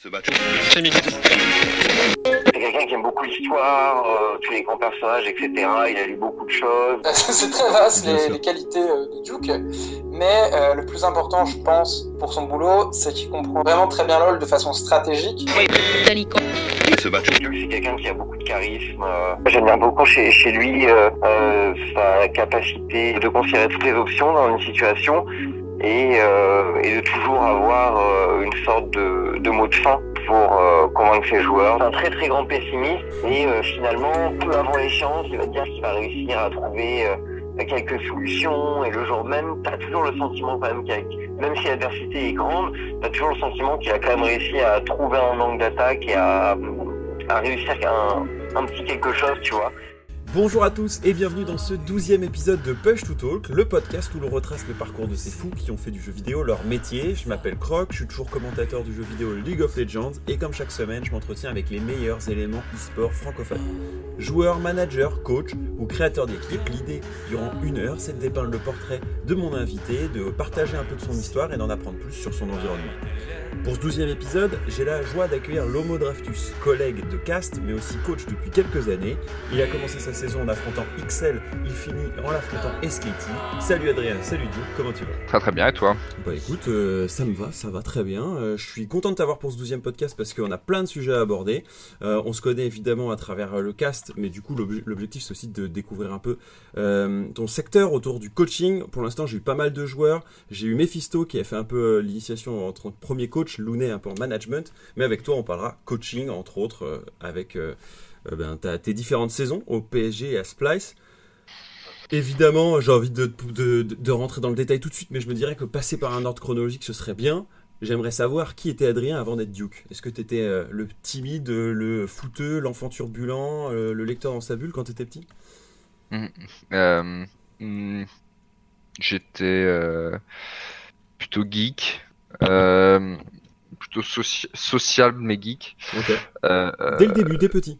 Ce match. C'est quelqu'un qui aime beaucoup l'histoire, euh, tous les grands personnages, etc. Il a lu beaucoup de choses. c'est très vaste les, qualités euh, de Duke, mais euh, le plus important, je pense, pour son boulot, c'est qu'il comprend vraiment très bien LoL de façon stratégique. Ce match. Duke, c'est quelqu'un qui a beaucoup de charisme. euh, J'aime bien beaucoup chez, chez lui euh, euh, sa capacité de considérer toutes les options dans une situation et, euh, et de toujours avoir euh, une sorte de, de mot de fin pour euh, convaincre ses joueurs. C'est un très très grand pessimiste et euh, finalement, peu avant l'échéance, il va dire qu'il va réussir à trouver euh, quelques solutions et le jour même, tu as toujours le sentiment quand même qu'avec même si l'adversité est grande, tu as toujours le sentiment qu'il a quand même réussi à trouver un angle d'attaque et à, à réussir un petit quelque chose, tu vois. Bonjour à tous et bienvenue dans ce douzième épisode de Push to Talk, le podcast où l'on retrace le parcours de ces fous qui ont fait du jeu vidéo leur métier. Je m'appelle Croc, je suis toujours commentateur du jeu vidéo League of Legends et comme chaque semaine, je m'entretiens avec les meilleurs éléments e-sport francophones. Joueurs, managers, coach ou créateurs d'équipe, l'idée durant une heure, c'est de dépeindre le portrait de mon invité, de partager un peu de son histoire et d'en apprendre plus sur son environnement. Pour ce douzième épisode, j'ai la joie d'accueillir Lomo Draftus, collègue de cast mais aussi coach depuis quelques années. Il a commencé sa saison en affrontant XL, il finit en l'affrontant SKT. Salut Adrien, salut Duke, comment tu vas? Très très bien, et toi? Bah écoute, euh, ça me va, ça va très bien. Euh, je suis content de t'avoir pour ce douzième podcast parce qu'on a plein de sujets à aborder. Euh, on se connaît évidemment à travers le cast, mais du coup l'obje- l'objectif c'est aussi de découvrir un peu ton secteur autour du coaching. Pour l'instant j'ai eu pas mal de joueurs. J'ai eu Mephisto qui a fait un peu l'initiation en tant que premier coach, Lounet un peu en management. Mais avec toi on parlera coaching entre autres euh, avec euh, euh, ben, tes différentes saisons au PSG et à Splice. Évidemment, j'ai envie de, de, rentrer dans le détail tout de suite, mais je me dirais que passer par un ordre chronologique, ce serait bien. J'aimerais savoir qui était Adrien avant d'être Duke. Est-ce que tu étais le timide, le fouteux, l'enfant turbulent, le lecteur dans sa bulle quand tu étais petit Euh, hmm, J'étais plutôt geek, plutôt soci- social mais geek. Euh, euh, Dès le début, dès petit.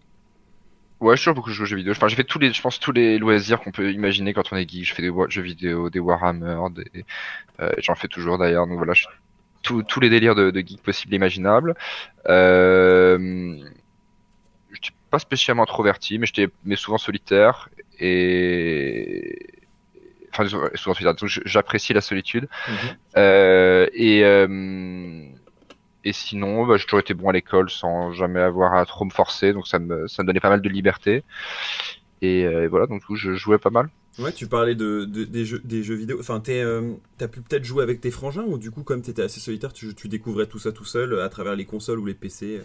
ouais, je suis beaucoup joué aux jeux vidéo. Enfin, j'ai fait tous les, je pense tous les loisirs qu'on peut imaginer quand on est geek. Je fais des jeux vidéo, des Warhammer, des, euh, j'en fais toujours d'ailleurs. Donc voilà, je- tous les délires de, de geek possibles et imaginables. Euh, j'étais pas spécialement introverti, mais j'étais mais souvent solitaire et enfin souvent solitaire. Donc je- j'apprécie la solitude. Mhm. Euh, et et sinon, bah, j'ai toujours été bon à l'école sans jamais avoir à trop me forcer, donc ça me ça me donnait pas mal de liberté. Et, euh, voilà, donc je jouais pas mal. Ouais, tu parlais de, de- des, jeux, vidéo. Enfin, euh, t'as pu peut-être jouer avec tes frangins ou du coup, comme t'étais assez solitaire, tu, tu découvrais tout ça tout seul euh, à travers les consoles ou les PC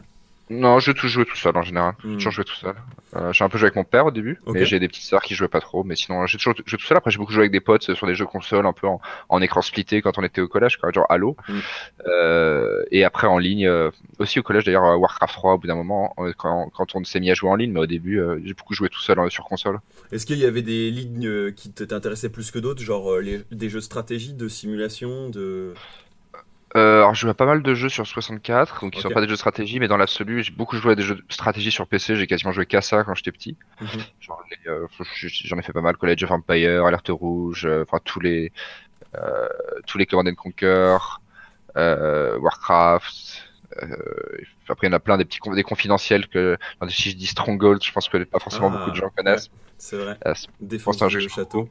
Non, je tout joué tout seul en général. Hmm. J'ai toujours joué tout seul. Euh, j'ai un peu joué avec mon père au début, mais j'ai des petites sœurs qui jouaient pas trop. Mais sinon, j'ai toujours joué tout seul. Après, j'ai beaucoup joué avec des potes sur des jeux consoles, un peu en, en écran splitté quand on était au collège, quoi, genre Halo. Hmm. Euh, et après en ligne, euh, aussi au collège d'ailleurs, euh, Warcraft 3 au bout d'un moment, euh, quand, quand on s'est mis à jouer en ligne. Mais au début, euh, j'ai beaucoup joué tout seul euh, sur console. Est-ce qu'il y avait des lignes euh, qui t'intéressaient plus que d'autres, genre euh, les- des jeux de stratégie, de simulation, de. Euh, alors, je joue à pas mal de jeux sur 64, donc ils Ok. sont pas des jeux de stratégie, mais dans l'absolu, j'ai beaucoup joué à des jeux de stratégie sur PC. J'ai quasiment joué qu'à ça quand j'étais petit. Mhm. Euh, j'en ai fait pas mal, College of Empire, Alerte Rouge, euh, enfin tous les tous les Command and Conquer, Warcraft. Après, il y en a plein des petits con- des confidentiels que enfin, si je dis Stronghold, je pense que pas forcément Ah, beaucoup de gens connaissent. C'est vrai. Défense un du jeu je château.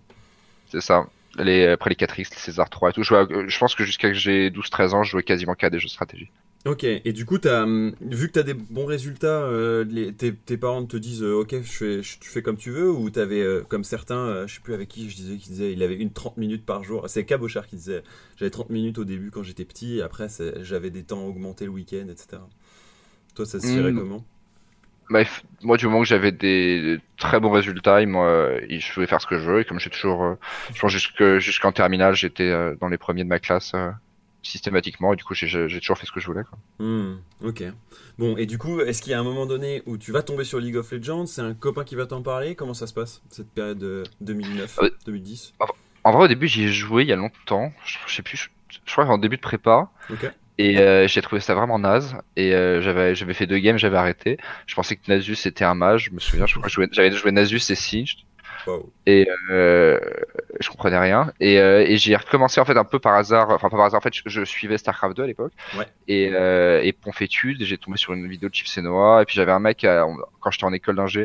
c'est ça. Les, après les 4X, les César 3 et tout. Je, jouais à- je pense que jusqu'à que j'ai 12-13 ans, je jouais quasiment qu'à des jeux de stratégie. Ok, et du coup, as, hum, vu que tu as des bons résultats, euh, les- tes, tes parents te disent euh, Ok, je tu fais comme tu veux, ou tu avais, comme certains, euh, je sais plus avec qui je disais, qui disait il avait une 30 minutes par jour. C'est Cabochard qui disait J'avais 30 minutes au début quand j'étais petit, et après j'avais des temps augmentés le week-end, etc. Toi, ça se tirait Hmm. comment? Bah, moi, du moment que j'avais des très bons résultats, il je voulais faire ce que je veux. Et comme j'ai toujours, euh, je pense jusque jusqu'en terminale, j'étais euh, dans les premiers de ma classe euh, systématiquement. Et du coup, j'ai toujours fait ce que je voulais. Quoi. Hmm, Ok. Bon, et du coup, est-ce qu'il y a un moment donné où tu vas tomber sur League of Legends C'est un copain qui va t'en parler? Comment ça se passe, cette période euh, 2009, Ouais. 2010 En vrai, au début, j'y ai joué il y a longtemps. Je, je sais plus. Je, je crois qu'en début de prépa. Ok. Et euh, j'ai trouvé ça vraiment naze. Et euh, j'avais j'avais fait deux games, j'avais arrêté. Je pensais que Nasus était un mage. Je me souviens. Je crois que je jouais- j'avais joué Nasus et Siege. Et euh, je comprenais rien. Et, euh, et j'ai recommencé en fait un peu par hasard. Enfin pas par hasard. En fait, je, je suivais Starcraft 2 à l'époque. Ouais. Et, et Ponfétude. J'ai tombé sur une vidéo de Chief Senoa. Et puis j'avais un mec à- quand j'étais en école d'ingé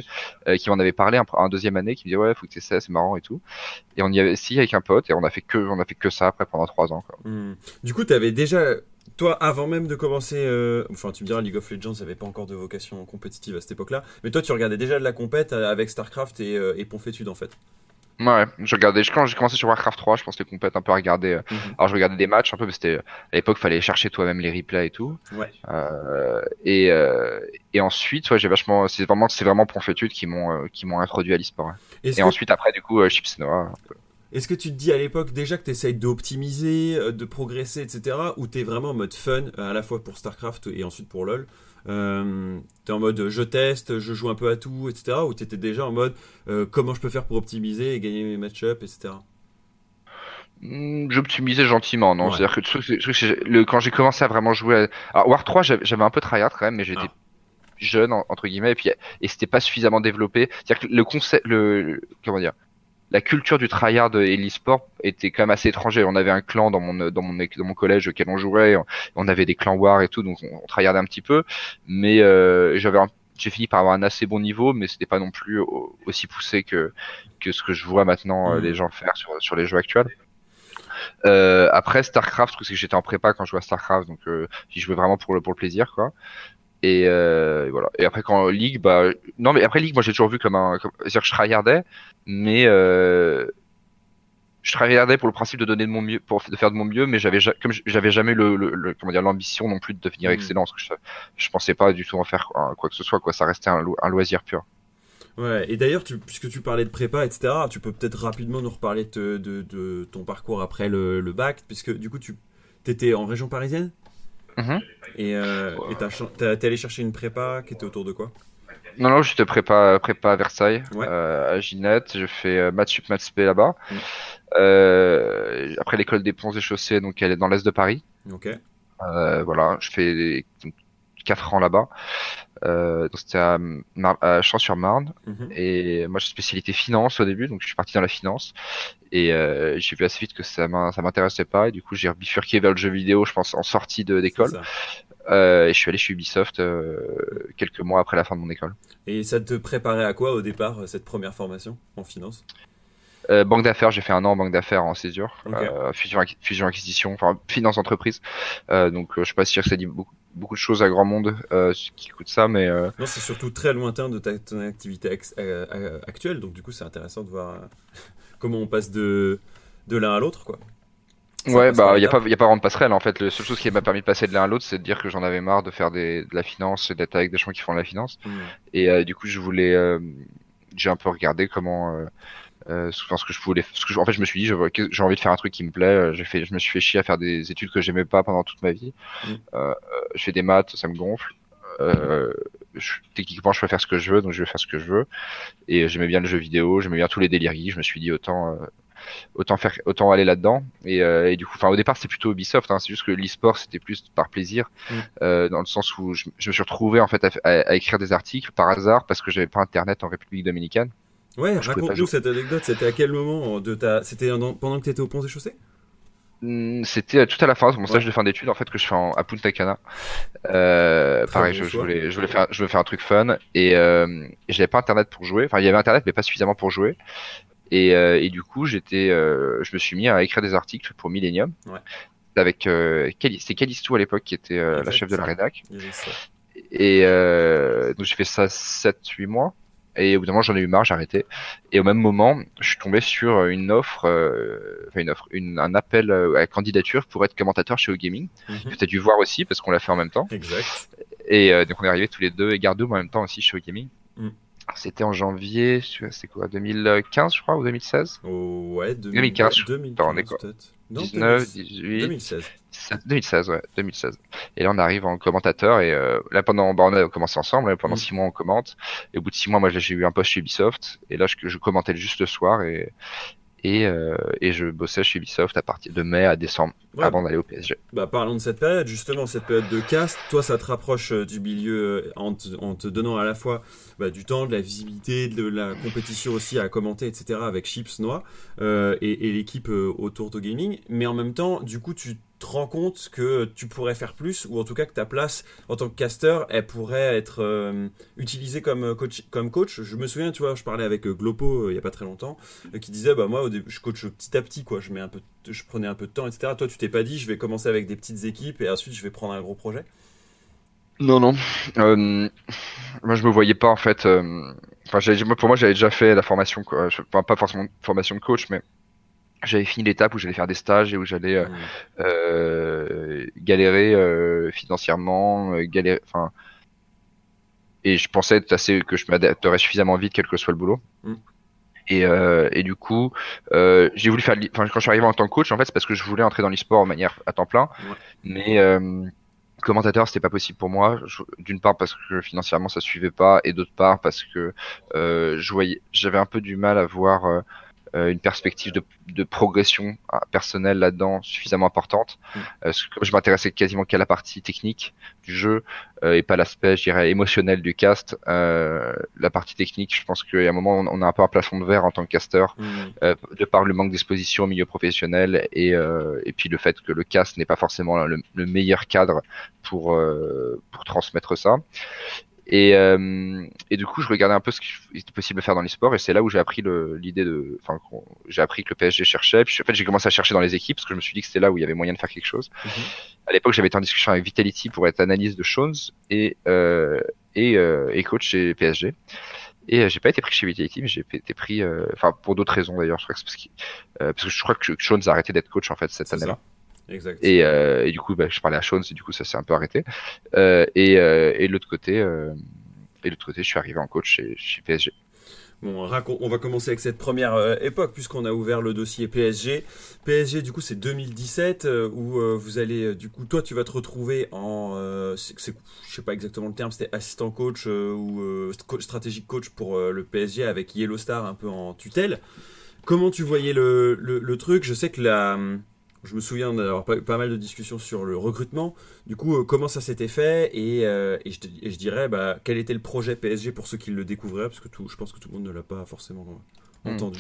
qui m'en avait parlé un, un deuxième année, qui me disait ouais, faut que tu essaies, c'est marrant et tout. Et on y avait essayé avec un pote et on a fait que on a fait que ça après pendant trois ans. Quoi. Hmm. Du coup, tu avais déjà, toi, avant même de commencer, euh, enfin, tu me diras, League of Legends n'avait pas encore de vocation compétitive à cette époque-là, mais toi, tu regardais déjà de la compète euh, avec StarCraft et, euh, et Ponfétude, en fait. Ouais, je regardais. Quand j'ai commencé sur Warcraft 3, je pense que les compètes un peu à regarder. euh, Mhm. Alors je regardais des matchs un peu, mais c'était à l'époque fallait chercher toi-même les replays et tout. Ouais. Euh, et ensuite, ouais, j'ai vachement, c'est vraiment, c'est vraiment Ponfétude qui m'ont, qui m'ont introduit à l'e-sport. ouais. Et que, ensuite, après, du coup, Chips Noah. Est-ce que tu te dis à l'époque déjà que tu essayes d'optimiser, euh, de progresser, etc., ou tu es vraiment en mode fun, euh, à la fois pour StarCraft et ensuite pour LoL euh, T'es en mode je teste, je joue un peu à tout, etc., ou t'étais déjà en mode euh, comment je peux faire pour optimiser et gagner mes match-ups, etc. Hmm, J'optimisais gentiment, non? Ouais. C'est-à-dire que truc, le, quand j'ai commencé à vraiment jouer, à... War 3, j'avais un peu tryhard quand même, mais j'étais Ah. jeune en- entre guillemets, et puis et c'était pas suffisamment développé. C'est-à-dire que le concept, le- comment dire, la culture du tryhard et l'e-sport était quand même assez étrangère. On avait un clan dans mon dans mon dans mon collège auquel on jouait, on, avait des clans War et tout, donc on, on tryhardait un petit peu, mais euh, j'avais j'ai fini par avoir un assez bon niveau, mais c'était pas non plus au- aussi poussé que que ce que je vois maintenant euh, Mhm. les gens faire sur sur les jeux actuels. Euh, après Starcraft, parce que j'étais en prépa quand je jouais à Starcraft, donc euh, j'y jouais vraiment pour le pour le plaisir, quoi. Et, euh, et voilà. Et après quand League, bah non mais après League, moi j'ai toujours vu comme un, comme- c'est-à-dire que je tryhardais, mais euh, je tryhardais pour le principe de donner de mon mieux, pour de faire de mon mieux, mais j'avais ja- comme j'avais jamais le, le, le- comment dire l'ambition non plus de devenir Mhm. excellent, parce que je, je pensais pas du tout en faire quoi, quoi que ce soit, quoi. Ça restait un, lo- un loisir pur. Ouais, et d'ailleurs, puisque tu parlais de prépa, etc., tu peux peut-être rapidement nous reparler de, de- de ton parcours après le, le bac, puisque du coup, tu étais en région parisienne? Mhm. et euh, t'es allé chercher une prépa qui était autour de quoi? Non, non, j'étais prépa, prépa à Versailles, Ouais. euh, à Ginette. Je fais euh, maths sup, maths spé là-bas. Mm. Euh, après l'école des ponts et chaussées, donc elle est dans l'est de Paris. Ok. Voilà, je fais 4 ans là-bas. Euh, c'était à, à Champs-sur-Marne. Mhm. Et moi, j'ai spécialité finance au début, donc je suis parti dans la finance. Et euh, j'ai vu assez vite que ça m'in- ça m'intéressait pas. Et du coup, j'ai bifurqué vers le jeu vidéo, je pense, en sortie d'école. Euh, et je suis allé chez Ubisoft quelques mois après la fin de mon école. Et ça te préparait à quoi au départ, cette première formation en finance? Euh, banque d'affaires, j'ai fait un an en banque d'affaires en césure, euh, fusion, fusion acquisition, enfin finance entreprise. Euh, donc je suis pas sûr que ça dit beaucoup, beaucoup de choses à grand monde qui coûte ça, mais Non, c'est surtout très lointain de ta, ton activité actuelle, donc du coup, c'est intéressant de voir comment on passe de, de l'un à l'autre, quoi. Ouais, bah il y a pas y a pas vraiment de passerelle en fait. La seule chose qui m'a permis de passer de l'un à l'autre, c'est de dire que j'en avais marre de faire des, de la finance et d'être avec des gens qui font de la finance. Mhm. Et euh, du coup, je voulais, euh, j'ai un peu regardé comment, euh, euh, ce que je voulais, ce que je- en fait, je me suis dit, j'ai envie de faire un truc qui me plaît. euh, J'ai fait, je me suis fait chier à faire des études que j'aimais pas pendant toute ma vie. Mm. Euh, je fais des maths, ça me gonfle. Euh, je, techniquement, je peux faire ce que je veux, donc je vais faire ce que je veux. Et j'aimais bien le jeu vidéo, j'aimais bien tous les délires. Je me suis dit autant, autant faire, autant aller là-dedans. Et, et du coup, enfin, au départ, c'était plutôt Ubisoft. Hein, c'est juste que l'e-sport, c'était plus par plaisir, Mm. dans le sens où je, je me suis retrouvé en fait à, à- à écrire des articles par hasard parce que j'avais pas internet en République dominicaine. Ouais, raconte-nous cette anecdote. C'était à quel moment de ta. C'était en- pendant que tu étais au Pont des Chaussées Hmm, C'était euh, tout à la fin de mon stage de fin d'études en fait que je fais en, à Punta Cana. Euh, pareil, bon je, voulais, je voulais faire, je voulais faire un truc fun et, euh, j'avais pas internet pour jouer. Enfin, il y avait internet mais pas suffisamment pour jouer. Et, euh, et du coup, j'étais, euh, je me suis mis à écrire des articles pour Millennium. Ouais. Avec euh, c'était Calisto à l'époque qui était la chef de la rédac. Et donc j'ai fait ça 7-8 mois. Et au bout d'un moment, j'en ai eu marre, j'ai arrêté. Et au même moment, je suis tombé sur une offre, euh, enfin une offre, une, un appel euh, à candidature pour être commentateur chez OGaming. Mhm. Que tu as dû voir aussi parce qu'on l'a fait en même temps. Exact. Et euh, donc on est arrivés tous les deux et Gardoum en même temps aussi chez OGaming. Mm. C'était en janvier, c'était quoi, 2015 je crois ou 2016 Oh, ouais, 2015, je- 2015 Attends, on est quoi peut-être. Non, 19, 2000 18, 2016. 2016, ouais, 2016. Et là, on arrive en commentateur et euh, là, pendant, bah, on a commencé ensemble. pendant Mm. six mois, on commente. Et au bout de six mois, moi, j'ai eu un poste chez Ubisoft. Et là, je, je commentais juste le soir et Et, euh, et je bossais chez Ubisoft à partir de mai à décembre, avant d'aller au PSG. Bah, parlons de cette période, justement, cette période de cast. Toi, ça te rapproche euh, du milieu euh, en te, en te donnant à la fois bah, du temps, de la visibilité, de la compétition aussi à commenter, etc. avec Chips Noix euh, et, et l'équipe autour de gaming. Mais en même temps, du coup, tu te rends compte que tu pourrais faire plus, ou en tout cas que ta place en tant que caster, elle pourrait être euh, utilisée comme euh, coach, comme coach. Je me souviens, tu vois, je parlais avec euh, Glopo il y a pas très longtemps, qui disait, bah moi, au début, je coach petit à petit, quoi. Je mets un peu, je prenais un peu de temps, etc. Toi, tu t'es pas dit, je vais commencer avec des petites équipes et ensuite je vais prendre un gros projet? Non, non. moi, je me voyais pas en fait. Enfin, pour moi, j'avais déjà fait la formation, pas forcément formation de coach, mais j'avais fini l'étape où j'allais faire des stages et où j'allais euh, mmh. euh, galérer euh, financièrement, euh, galérer, enfin, et je pensais être assez que je m'adapterais suffisamment vite, quel que soit le boulot. Mmh. Et, euh, et, du coup, euh, j'ai voulu faire. Enfin, quand je suis arrivé en tant que coach, en fait, c'est parce que je voulais entrer dans l'e-sport de manière à temps plein. Mais euh, commentateur, c'était pas possible pour moi. D'une part parce que financièrement ça suivait pas, et d'autre part parce que je voyais, j'avais un peu du mal à voir euh, une perspective de, de progression euh, personnelle là-dedans suffisamment importante. Mm. Euh, comme je m'intéressais quasiment qu'à la partie technique du jeu et pas l'aspect, je dirais, émotionnel du cast, la partie technique, je pense qu'à un moment, on, a un peu un plafond de verre en tant que caster, mm. de par le manque d'exposition au milieu professionnel et, et puis le fait que le cast n'est pas forcément le, le, meilleur cadre pour, pour transmettre ça. Et, euh, et du coup, je regardais un peu ce qu'il était possible de faire dans les sports, et c'est là où j'ai appris l'idée de, enfin, j'ai appris que le PSG cherchait. Puis en fait, j'ai commencé à chercher dans les équipes parce que je me suis dit que c'était là où il y avait moyen de faire quelque chose. Mhm. À l'époque, j'avais été en discussion avec Vitality pour être analyse de Shones et euh, et, euh, et coach chez PSG. Et euh, j'ai pas été pris chez Vitality, mais j'ai été pris, euh, enfin pour d'autres raisons d'ailleurs. Je crois que parce, que, parce que je crois que Shones a arrêté d'être coach en fait cette année-là. Exact. Et, euh, et, du coup, bah, je parlais à Sean, et du coup, ça s'est un peu arrêté. Euh, et, euh, et de l'autre côté, euh, et de l'autre côté, je suis arrivé en coach chez, chez PSG. Bon, on va commencer avec cette première euh, époque puisqu'on a ouvert le dossier PSG. PSG, du coup, c'est 2017 euh, où euh, vous allez, du coup, toi, tu vas te retrouver en, c'est, je sais pas exactement le terme, c'était assistant coach ou stratégique coach pour le PSG avec Yellow Star un peu en tutelle. Comment tu voyais le, le, le truc? Je sais que la je me souviens d'avoir pas, pas mal de discussions sur le recrutement. Du coup, euh, comment ça s'était fait et, euh, et, je, dirais bah, quel était le projet PSG pour ceux qui le découvraient, parce que tout, je pense que tout le monde ne l'a pas forcément hmm. entendu.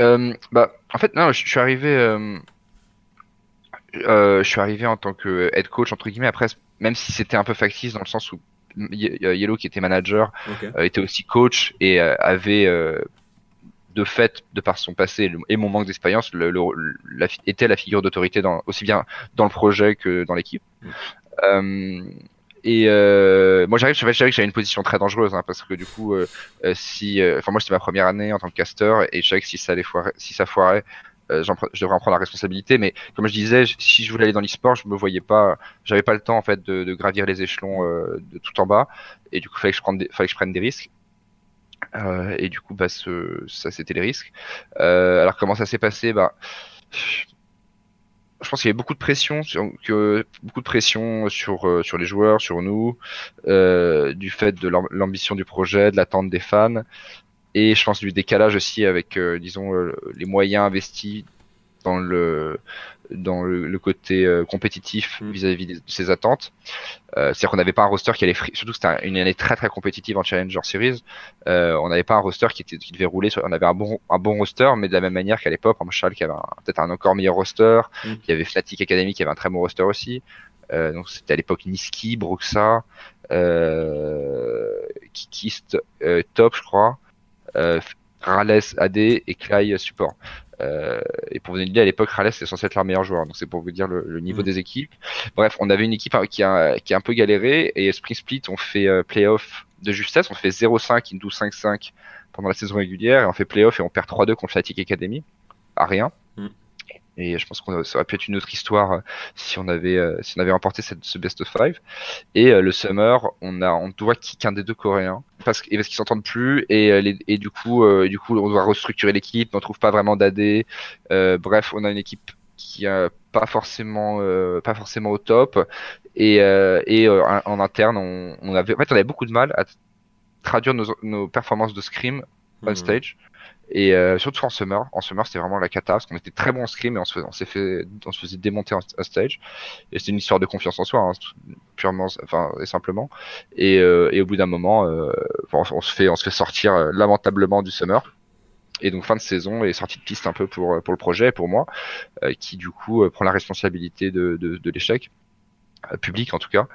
Euh, bah, en fait, non, je, suis arrivé. je suis arrivé en tant que head coach entre guillemets. Après, même si c'était un peu factice dans le sens où Yellow qui était manager était aussi coach et avait de fait, de par son passé et mon manque d'expérience, le, la, était la figure d'autorité aussi bien dans le projet que dans l'équipe. Mm. Euh, et euh, moi j'arrive, je savais que j'avais une position très dangereuse hein, parce que du coup, euh, si, enfin moi c'était ma première année en tant que caster et je savais que si ça allait foirer, si ça foirait, je devrais en prendre la responsabilité. Mais comme je disais, si je voulais aller dans l'e-sport, je me voyais pas, j'avais pas le temps en fait de, de gravir les échelons de tout en bas et du coup fallait que je prenne des, fallait que je prenne des risques. Euh, et du coup, bah, ce, ça, c'était les risques. Euh, alors, comment ça s'est passé? Bah, je pense qu'il y avait beaucoup de pression, sur, que, beaucoup de pression sur euh, sur les joueurs, sur nous, euh, du fait de l'ambition du projet, de l'attente des fans, et je pense du décalage aussi avec, euh, disons, les moyens investis dans le dans le, côté euh, compétitif mm. vis-à-vis de ses attentes. Euh, C'est-à-dire qu'on n'avait pas un roster qui allait, surtout que c'était une année très très compétitive en Challenger Series. Euh, on n'avait pas un roster qui, était, qui devait rouler. Sur, on avait un bon un bon roster, mais de la même manière qu'à l'époque, en Charles qui avait peut-être un encore meilleur roster. Mm. Il y avait Fnatic Academy qui avait un très bon roster aussi. Euh, donc c'était à l'époque Niski, Bruxa, euh, Kikist, euh, Top, je crois. Rales AD et Clay support. Euh, et pour vous donner une idée, à l'époque, Rales était censé être leur meilleur joueur. Donc c'est pour vous dire le, niveau mm. des équipes. Bref, on avait une équipe hein, qui a, qui a un peu galéré et Spring Split, on fait euh, playoff de justesse. On fait 0-5 into 5-5 pendant la saison régulière et on fait playoff et on perd 3-2 contre Fnatic Academy. À rien. Mm. Et je pense que ça aurait pu être une autre histoire euh, si on avait euh, si on avait remporté cette, ce best of five. Et euh, le summer, on a on doit kick un des deux coréens parce et parce qu'ils s'entendent plus et les, et du coup du coup on doit restructurer l'équipe. On trouve pas vraiment d'AD. bref, on a une équipe qui a pas forcément pas forcément au top et et en interne on, on, avait en fait on avait beaucoup de mal à traduire nos, nos performances de scrim on mmh. Et euh, surtout en summer, en summer c'était vraiment la cata parce qu'on était très bon en scrim et on se, on s'est fait, on se faisait démonter en, stage. Et c'était une histoire de confiance en soi, hein, purement, enfin et simplement. Et, euh, et au bout d'un moment, euh, on, se fait, on se fait sortir euh, lamentablement du summer. Et donc fin de saison et sortie de piste un peu pour pour le projet, pour moi, qui du coup prend la responsabilité de, de, de l'échec. Euh, public en tout cas.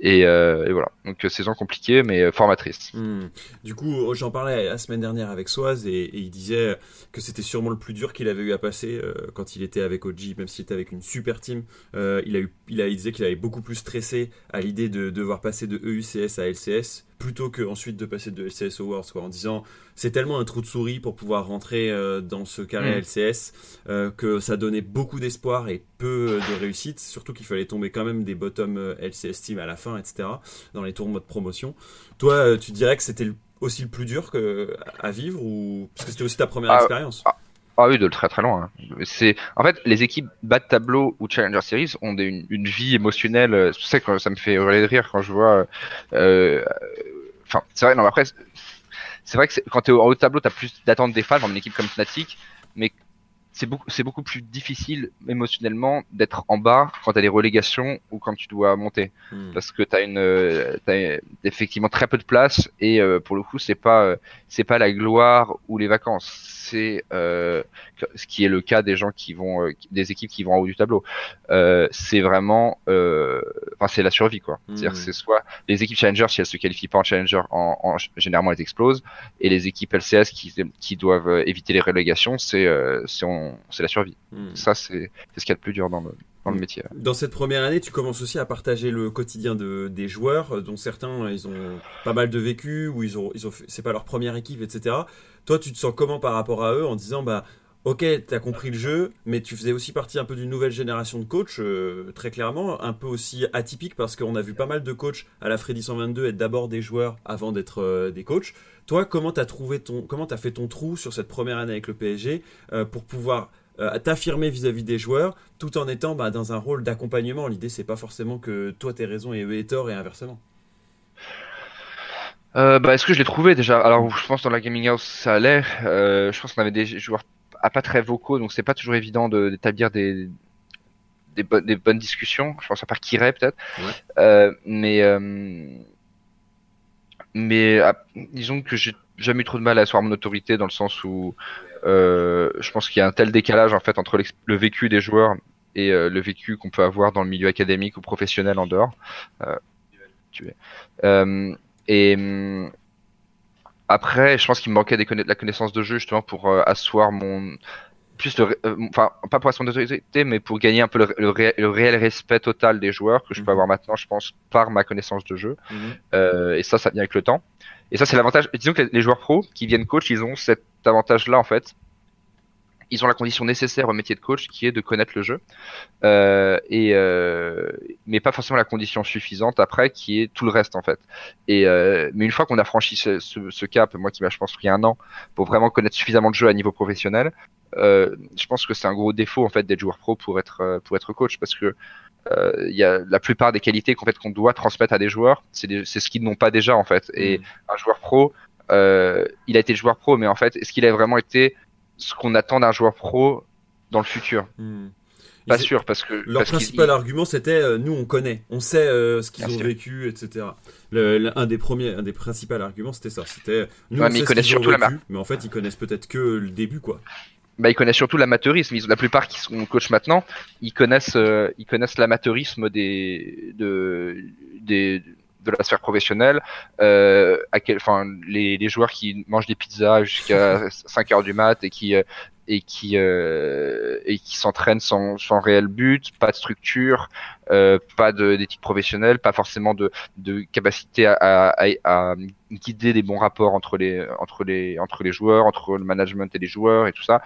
Et, euh, voilà, donc euh, saison compliquée mais formatrice. Hmm. Du coup, j'en parlais la semaine dernière avec Soaz et, il disait que c'était sûrement le plus dur qu'il avait eu à passer quand il était avec OG, même s'il était avec une super team. il, a eu, il, a, il disait qu'il avait beaucoup plus stressé à l'idée de devoir passer de EUCS à LCS plutôt que ensuite de passer de LCS Awards, quoi, en disant c'est tellement un trou de souris pour pouvoir rentrer euh, dans ce carré mm. LCS euh, que ça donnait beaucoup d'espoir et peu de réussite, surtout qu'il fallait tomber quand même des bottom euh, LCS team à la fin, etc., dans les tournois de promotion. Toi, tu dirais que c'était aussi le plus dur que, à vivre ou parce que c'était aussi ta première ah, expérience? ah, ah, oui, de très très loin. C'est en fait les équipes bas de tableau ou Challenger Series ont une, une, vie émotionnelle. Tu sais que ça me fait hurler de rire quand je vois. Enfin, c'est vrai. Non, mais après, c'est vrai que quand tu es au haut de tableau, tu as plus d'attentes des fans dans une équipe comme Fnatic, mais c'est beaucoup, c'est beaucoup plus difficile émotionnellement d'être en bas quand tu as des relégations ou quand tu dois monter. Hmm. Parce que tu as, une, as effectivement très peu de place et euh, pour le coup, c'est pas, c'est pas la gloire ou les vacances c'est euh, ce qui est le cas des gens qui vont, euh, des équipes qui vont en haut du tableau. Euh, c'est vraiment, enfin c'est la survie quoi. C'est-à-dire c'est soit les équipes challenger si elles se qualifient pas en challenger, en, généralement elles explosent, et les équipes LCS qui, qui doivent éviter les relégations, c'est c'est la survie. Hmm. Ça c'est ce qu'il y a de plus dur dans le dans le métier. Dans cette première année, tu commences aussi à partager le quotidien de, des joueurs, dont certains ils ont pas mal de vécu, ou ils ont, ils ont c'est pas leur première équipe, etc. Toi, tu te sens comment par rapport à eux en disant bah ok, tu as compris le jeu, mais tu faisais aussi partie un peu d'une nouvelle génération de coachs, euh, très clairement, un peu aussi atypique parce qu'on a vu pas mal de coachs à la Freddy 122 être d'abord des joueurs avant d'être euh, des coachs. Toi, comment t'as trouvé ton, comment t'as fait ton trou sur cette première année avec le PSG euh, pour pouvoir t'affirmer vis-à-vis des joueurs, tout en étant bah, dans un rôle d'accompagnement. L'idée, c'est pas forcément que toi t'aies raison et eux aient tort et inversement. Euh, bah, est-ce que je l'ai trouvé déjà? Alors, je pense dans la gaming house ça allait. Euh, je pense qu'on avait des joueurs à pas très vocaux, donc c'est pas toujours évident d'établir des des, des, bonnes discussions. Je pense à part Kiray peut-être. Euh, mais euh, mais ah, disons que j'ai jamais eu trop de mal à asseoir mon autorité dans le sens où euh, je pense qu'il y a un tel décalage en fait entre le vécu des joueurs et euh, le vécu qu'on peut avoir dans le milieu académique ou professionnel en dehors. Euh, tu es. Et hum, après, je pense qu'il me manquait de la connaissance de jeu justement pour euh, asseoir mon plus euh, enfin pas pour asseoir mon autorité, mais pour gagner un peu le, réel, respect total des joueurs que je peux mhm. avoir maintenant, je pense, par ma connaissance de jeu. Mhm. euh, et ça, ça vient avec le temps. Et ça, c'est l'avantage. Disons que les joueurs pros qui viennent coach, ils ont cet avantage-là en fait, ils ont la condition nécessaire au métier de coach qui est de connaître le jeu, euh, et euh, mais pas forcément la condition suffisante après qui est tout le reste en fait. Et euh, mais une fois qu'on a franchi ce, ce, cap, moi qui m'a je pense pris un an pour vraiment connaître suffisamment de jeu à niveau professionnel, euh, je pense que c'est un gros défaut en fait d'être joueur pro pour être euh, pour être coach parce que il y a la plupart des qualités qu'en fait qu'on doit transmettre à des joueurs, c'est ce qu'ils n'ont pas déjà en fait. Et mmh. un joueur pro, euh, il a été joueur pro, mais en fait, est-ce qu'il a vraiment été ce qu'on attend d'un joueur pro dans le futur? Hmm. Pas sûr parce que leur principal argument c'était euh, nous on connaît, on sait euh, ce qu'ils ont vécu, etc. un des premiers, un des principaux arguments c'était ça, c'était nous on sait ils connaissent surtout la mais en fait ils connaissent peut-être que le début quoi. Bah, ils connaissent surtout l'amateurisme. La plupart qui sont coach maintenant, ils connaissent, euh, ils connaissent l'amateurisme des, de, des, de la sphère professionnelle, euh, à quel, enfin, les, les, joueurs qui mangent des pizzas jusqu'à 5 heures du mat et qui euh, et qui euh, et qui s'entraînent sans, sans réel but, pas de structure, euh, pas d'éthique professionnelle, pas forcément de, de capacité à, à, guider des bons rapports entre les entre les entre les joueurs, entre le management et les joueurs et tout ça.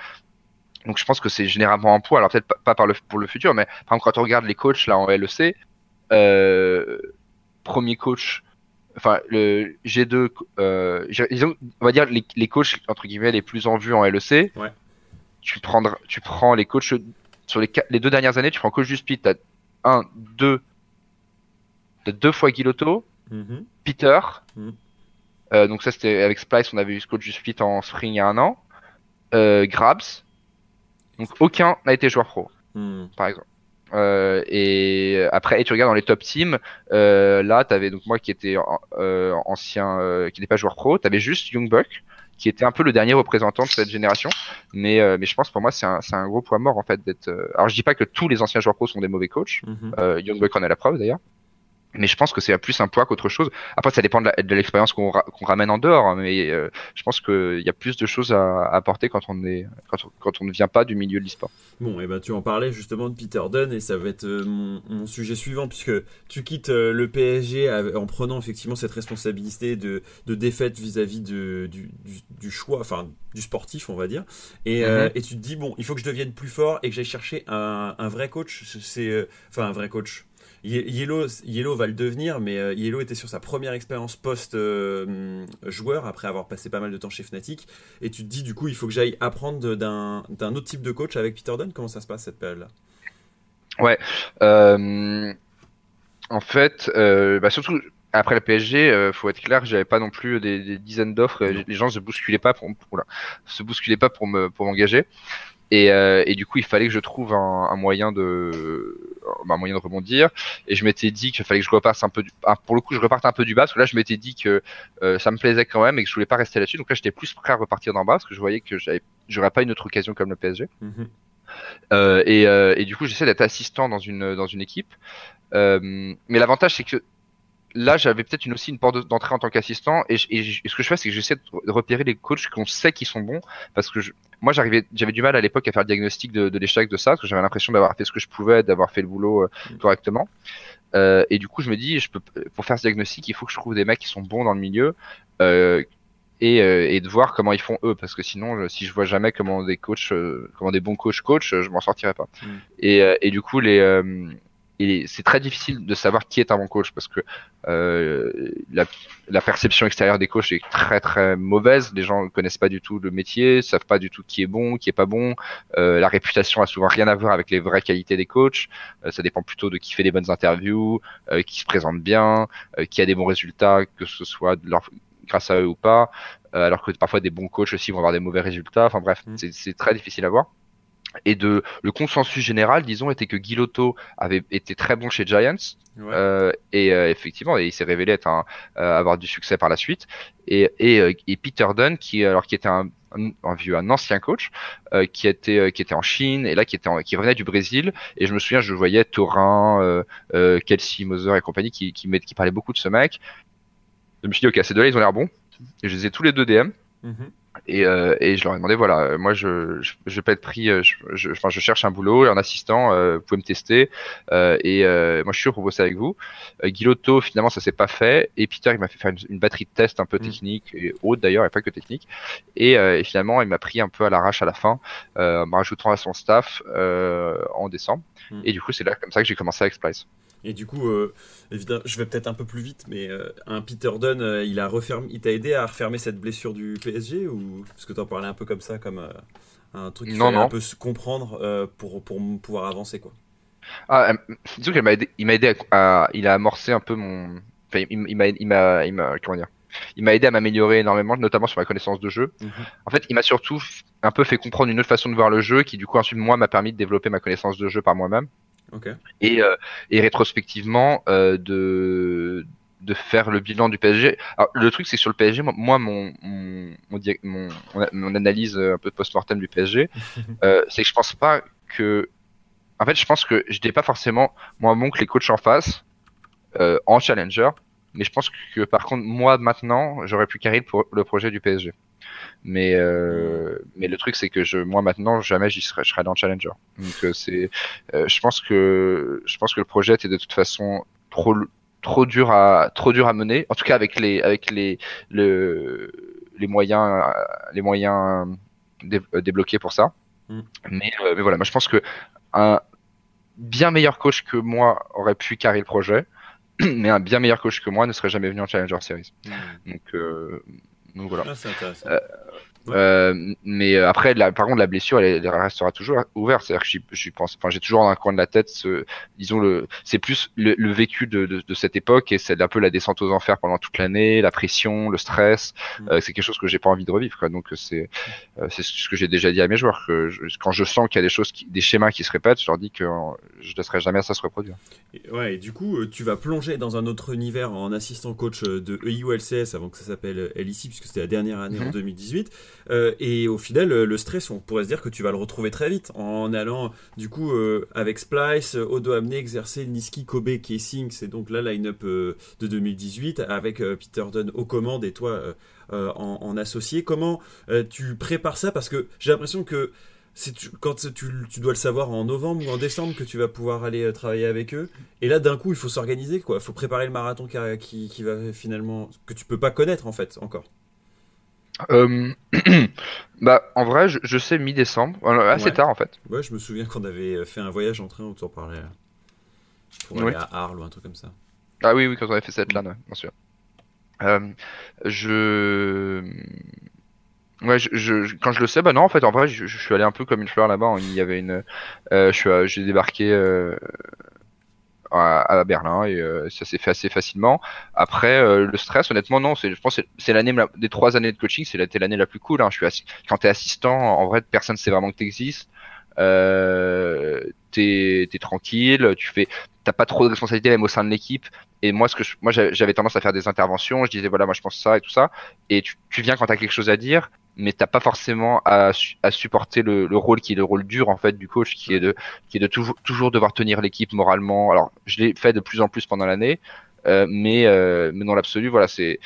Donc je pense que c'est généralement un poids. Alors peut-être pas, par le, pour le futur, mais par quand on regarde les coachs là en LEC, euh, premier coach, enfin le G2, euh, on va dire les, les, coachs entre guillemets les plus en vue en LEC. Ouais. Tu prendras, tu prends les coachs sur les, les deux dernières années, tu prends coach du split, t'as un, deux, t'as deux fois Guilotto, mm-hmm. Peter. Mm. Euh, donc ça c'était avec Splice, on avait eu ce coach du split en spring il y a un an. euh, Grabs. Donc aucun n'a été joueur pro, Hmm. par exemple. Euh, et après, et tu regardes dans les top teams, là, t'avais donc moi qui était ancien, qui n'était pas joueur pro, t'avais juste Youngbuck, qui était un peu le dernier représentant de cette génération. Mais, euh, mais je pense pour moi, c'est un, c'est un gros poids mort en fait d'être. euh, Alors je dis pas que tous les anciens joueurs pro sont des mauvais coachs. Mhm. Euh, Youngbuck en est la preuve d'ailleurs. Mais je pense que c'est plus un poids qu'autre chose. Après, ça dépend de l'expérience qu'on ra- qu'on ramène en dehors. hein, mais euh, je pense qu'il y a plus de choses à, à apporter quand on est quand on, quand on ne vient pas du milieu de l'e-sport. Bon, et ben tu en parlais justement de Peter Dunn et ça va être euh, mon, mon sujet suivant puisque tu quittes euh, le PSG en prenant effectivement cette responsabilité de, de défaite vis-à-vis du, du, du choix, enfin du sportif on va dire, et, Mhm. et tu te dis bon, il faut que je devienne plus fort et que j'aille chercher un, un vrai coach, c'est enfin un vrai coach. Ye- Yellow, Yellow va le devenir, mais euh, Yellow était sur sa première expérience post-joueur après avoir passé pas mal de temps chez Fnatic. Et tu te dis, du coup, il faut que j'aille apprendre d'un autre type de coach avec Peter Dunn. Comment ça se passe cette période-là Euh, en fait, euh, bah surtout après le PSG, euh, faut être clair, j'avais pas non plus des, des dizaines d'offres. euh, Les gens se bousculaient pas pour, pour là, se bousculaient pas pour me pour m'engager. Et, euh, et du coup, il fallait que je trouve un, un moyen de un moyen de rebondir. Et je m'étais dit qu'il fallait que je reparte un peu du, ah, pour le coup, je reparte un peu du bas parce que là, je m'étais dit que euh, ça me plaisait quand même et que je voulais pas rester là-dessus. Donc là, j'étais plus prêt à repartir d'en bas parce que je voyais que j'avais j'aurais pas une autre occasion comme le PSG. Mhm. Euh, et, euh, et du coup, j'essaie d'être assistant dans une dans une équipe. Euh, mais l'avantage, c'est que là, j'avais peut-être une, aussi une porte d'entrée en tant qu'assistant. Et, ce que je fais, c'est que j'essaie de repérer les coachs qu'on sait qui sont bons, parce que je, moi, j'arrivais, j'avais du mal à l'époque à faire le diagnostic de, de l'échec de ça, parce que j'avais l'impression d'avoir fait ce que je pouvais, d'avoir fait le boulot euh, correctement. Euh, et du coup, je me dis, je peux, pour faire ce diagnostic, il faut que je trouve des mecs qui sont bons dans le milieu. Euh, et, et de voir comment ils font eux parce que sinon si je vois jamais comment des coachs comment des bons coachs coachent je m'en sortirai pas Mm. et, et du coup les- c'est très difficile de savoir qui est un bon coach parce que euh, la, la perception extérieure des coachs est très très mauvaise les gens ne connaissent pas du tout le métier savent pas du tout qui est bon qui est pas bon Euh, la réputation a souvent rien à voir avec les vraies qualités des coachs Euh, ça dépend plutôt de qui fait des bonnes interviews qui se présente bien qui a des bons résultats que ce soit de leur grâce à eux ou pas, alors que parfois des bons coachs aussi vont avoir des mauvais résultats. Enfin bref, Mm. c'est- c'est très difficile à voir. Et de le consensus général, disons, était que Guy Lotto avait été très bon chez Giants Ouais. euh, et euh, effectivement, et il s'est révélé être un, euh, avoir du succès par la suite. Et, et, euh, et Peter Dunn, qui alors qui était un, un, un vieux, un ancien coach, euh, qui était euh, qui était en Chine et là qui était en- qui revenait du Brésil. Et je me souviens, je voyais Torin, euh, euh, Kelsey Moser et compagnie qui qui, met- qui parlaient beaucoup de ce mec. Je me suis dit ok, ces deux-là ils ont l'air bons. Et je les ai tous les deux DM. Mhm. Et, euh, et je leur ai demandé voilà, euh, moi je, je je vais pas être pris, euh, je, je, enfin, je cherche un boulot, un assistant, euh, vous pouvez me tester. Euh, et euh, moi je suis sûr pour bosser avec vous. Euh, Guilotto finalement ça s'est pas fait. Et Peter il m'a fait faire une, une batterie de tests un peu Mm. technique et haute d'ailleurs et pas que technique. Et, euh, et finalement il m'a pris un peu à l'arrache à la fin, euh, en me rajoutant à son staff euh, en décembre. Mm. Et du coup c'est là comme ça que j'ai commencé avec Splice. Et du coup, euh, évidemment, je vais peut-être un peu plus vite, mais euh, un Peter Dunn, euh, il a refermé, il t'a aidé à refermer cette blessure du PSG ou parce que t'en parlais un peu comme ça, comme euh, un truc qu'il fallait non. un peu se comprendre pour pour pouvoir avancer quoi. Ah, disons qu'il m'a aidé, il m'a aidé à, à- il a amorcé un peu mon, enfin, il, m'a, il m'a, il m'a, comment dire, il m'a aidé à m'améliorer énormément, notamment sur ma connaissance de jeu. Mhm. En fait, il m'a surtout un peu fait comprendre une autre façon de voir le jeu, qui du coup ensuite moi m'a permis de développer ma connaissance de jeu par moi-même Ok. et, euh, et rétrospectivement euh, de de faire le bilan du PSG. Alors, le truc c'est que sur le PSG, moi- mon mon mon, mon, mon analyse euh, un peu post-mortem du PSG, euh, c'est que je pense pas que en fait, je pense que je n'étais pas forcément moins bon que les coachs en face euh, en challenger, mais je pense que par contre moi maintenant j'aurais pu carrer pour le projet du PSG. Mais euh, mais le truc c'est que je moi maintenant jamais j'y serais je serais dans le challenger. Donc euh, c'est euh, je pense que je pense que le projet était de toute façon trop trop dur à trop dur à mener. En tout cas avec les avec les le les moyens les moyens dé- débloqués pour ça. Mm. Mais euh, mais voilà, moi je pense que un bien meilleur coach que moi aurait pu carrer le projet, mais un bien meilleur coach que moi ne serait jamais venu en Challenger Series. Mhm. Donc, euh, donc voilà. Ah, c'est intéressant. Euh, Euh, mais euh, après, la, par contre, la blessure, elle, elle restera toujours ouverte. C'est-à-dire que j'y pense. Enfin, j'ai toujours dans un coin de la tête, ce, disons le, c'est plus le, le vécu de, de, de, cette époque et c'est un peu la descente aux enfers pendant toute l'année, la pression, le stress. Mm. Euh, c'est quelque chose que j'ai pas envie de revivre. Quoi. Donc c'est, euh, c'est ce que j'ai déjà dit à mes joueurs que quand je sens qu'il y a des choses, qui, des schémas qui se répètent, je leur dis que je ne laisserai jamais ça se reproduire. Et, ouais. Et du coup, tu vas plonger dans un autre univers en assistant coach de EIULCS avant que ça s'appelle LIC puisque c'était la dernière année mm -hmm. en 2018. Euh, et au final, le stress, on pourrait se dire que tu vas le retrouver très vite en allant, du coup, euh, avec Splice, Odo Amené, exercer Niski, Kobe, Casing, c'est donc la line-up euh, de 2018 avec euh, Peter Dunn aux commandes et toi en, associé. Comment tu prépares ça? Parce que j'ai l'impression que tu, quand tu, dois le savoir en novembre ou en décembre que tu vas pouvoir aller travailler avec eux. Et là, d'un coup, il faut s'organiser. Il faut préparer le marathon qui, qui, va finalement que tu peux pas connaître en fait encore. Euh, bah, en vrai, je, je sais mi-décembre, assez ouais. tard en fait. Ouais, je me souviens qu'on avait fait un voyage en train tu en parlais. Pour aller à Arles ou un truc comme ça. Ah oui, oui, quand on avait fait cette LAN, ouais, bien sûr. Euh, je. Ouais, je, je, quand je le sais, bah non, en fait, en vrai, je, je suis allé un peu comme une fleur là-bas. Il y avait une, euh, j'ai débarqué euh, à, Berlin et euh, ça s'est fait assez facilement. Après, euh, le stress, honnêtement, non. Je pense, que c'est l'année des trois années de coaching, c'est l'année la plus cool. Hein. Je suis quand t'es assistant, en vrai, personne ne sait vraiment que t'existes. Euh, t'es, t'es tranquille, tu fais, t'as pas trop de responsabilités même au sein de l'équipe. Et moi, ce que moi, j'avais tendance à faire des interventions. Je disais voilà, moi, je pense ça et tout ça. Et tu, tu viens quand t'as quelque chose à dire, mais t'as pas forcément à, à supporter le, le, rôle qui est le rôle dur en fait du coach, qui est de, qui est de toujours, toujours devoir tenir l'équipe moralement. Alors, je l'ai fait de plus en plus pendant l'année. Euh, mais, euh, mais dans l'absolu, voilà, c'est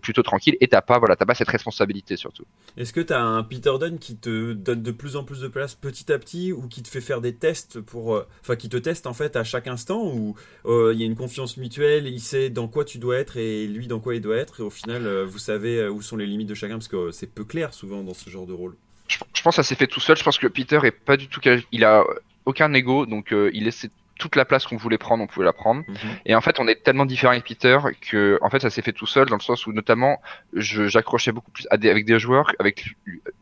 plutôt tranquille et t'as pas voilà, pas cette responsabilité surtout. Est-ce que t'as un Peter Dunn qui te donne de plus en plus de place petit à petit ou qui te fait faire des tests pour, euh, enfin, qui te teste en fait à chaque instant ou il y a une confiance mutuelle, il sait dans quoi tu dois être et lui dans quoi il doit être et au final vous savez où sont les limites de chacun parce que c'est peu clair souvent dans ce genre de rôle. Je, je pense que ça s'est fait tout seul. Je pense que Peter est pas du tout, il a aucun ego donc il essaie toute la place qu'on voulait prendre, on pouvait la prendre. Mm -hmm. Et en fait, on est tellement différents avec Peter que, en fait, ça s'est fait tout seul dans le sens où, notamment, j'accrochais beaucoup plus à des, avec des joueurs avec,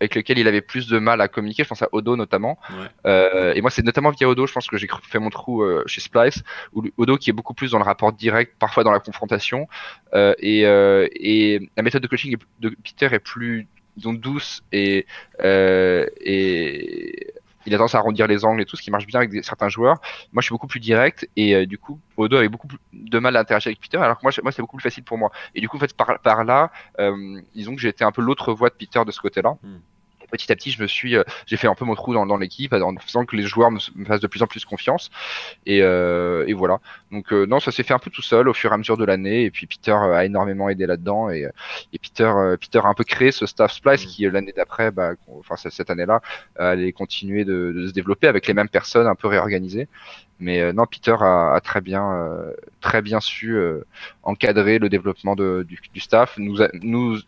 avec lesquels il avait plus de mal à communiquer. Je pense à Odo notamment. Ouais. Euh, et moi, c'est notamment via Odo, je pense que j'ai fait mon trou euh, chez Splice, où Odo qui est beaucoup plus dans le rapport direct, parfois dans la confrontation. Euh, et, et la méthode de coaching de Peter est plus, disons, douce et, et il a tendance à arrondir les angles et tout, ce qui marche bien avec certains joueurs. Moi, je suis beaucoup plus direct et euh, du coup, Odo avait beaucoup de mal à interagir avec Peter, alors que moi, c'est beaucoup plus facile pour moi. Et du coup, en fait, par, là, euh, disons que été un peu l'autre voix de Peter de ce côté-là. Mm petit à petit, je me suis, euh, j'ai fait un peu mon trou dans, dans l'équipe en faisant que les joueurs me, me, fassent de plus en plus confiance. Et, euh, et voilà. Donc euh, non, ça s'est fait un peu tout seul au fur et à mesure de l'année. Et puis Peter a énormément aidé là-dedans. Et, et Peter, Peter a un peu créé ce staff Splice mmh. qui l'année d'après, bah, enfin cette année-là, allait continuer de, de, se développer avec les mêmes personnes, un peu réorganisées. Mais euh, non, Peter a, très bien, euh, très bien su euh, encadrer le développement du, staff, nous,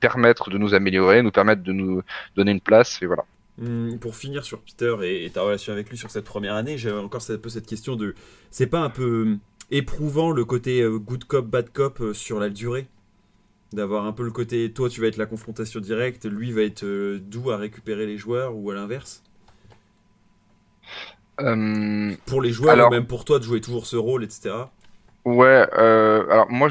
permettre de nous améliorer, nous permettre de nous donner une place, et voilà. Mmh, pour finir sur Peter et, ta relation avec lui sur cette première année, j'ai encore un peu cette question de, c'est pas un peu éprouvant le côté good cop bad cop sur la durée? D'avoir un peu le côté toi tu vas être la confrontation directe, lui va être doux à récupérer les joueurs ou à l'inverse? Pour les joueurs, alors, même pour toi de jouer toujours ce rôle, etc. Ouais, euh, alors moi,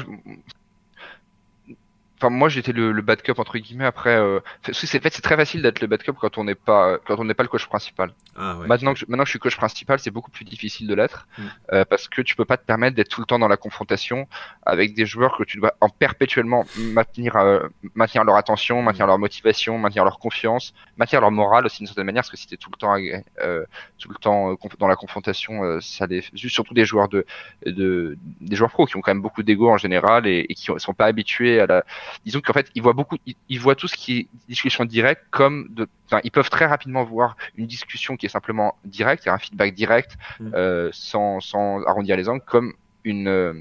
enfin moi j'étais le, le bad cop entre guillemets après euh, c'est fait c'est très facile d'être le bad cop quand on n'est pas quand on n'est pas le coach principal ah, ouais. maintenant que je, maintenant que je suis coach principal c'est beaucoup plus difficile de l'être mm. euh, parce que tu peux pas te permettre d'être tout le temps dans la confrontation avec des joueurs que tu dois en perpétuellement maintenir euh, maintenir leur attention maintenir mm. leur motivation maintenir leur confiance maintenir leur morale aussi d'une certaine manière parce que si t'es tout le temps euh, tout le temps euh, dans la confrontation ça les surtout des joueurs de, de des joueurs pros qui ont quand même beaucoup d'ego en général et, et qui sont pas habitués à la disons qu'en fait, ils voient beaucoup, ils, ils, voient tout ce qui est discussion directe comme de, enfin, ils peuvent très rapidement voir une discussion qui est simplement directe, un feedback direct, mmh. euh, sans, sans arrondir les angles, comme une, euh,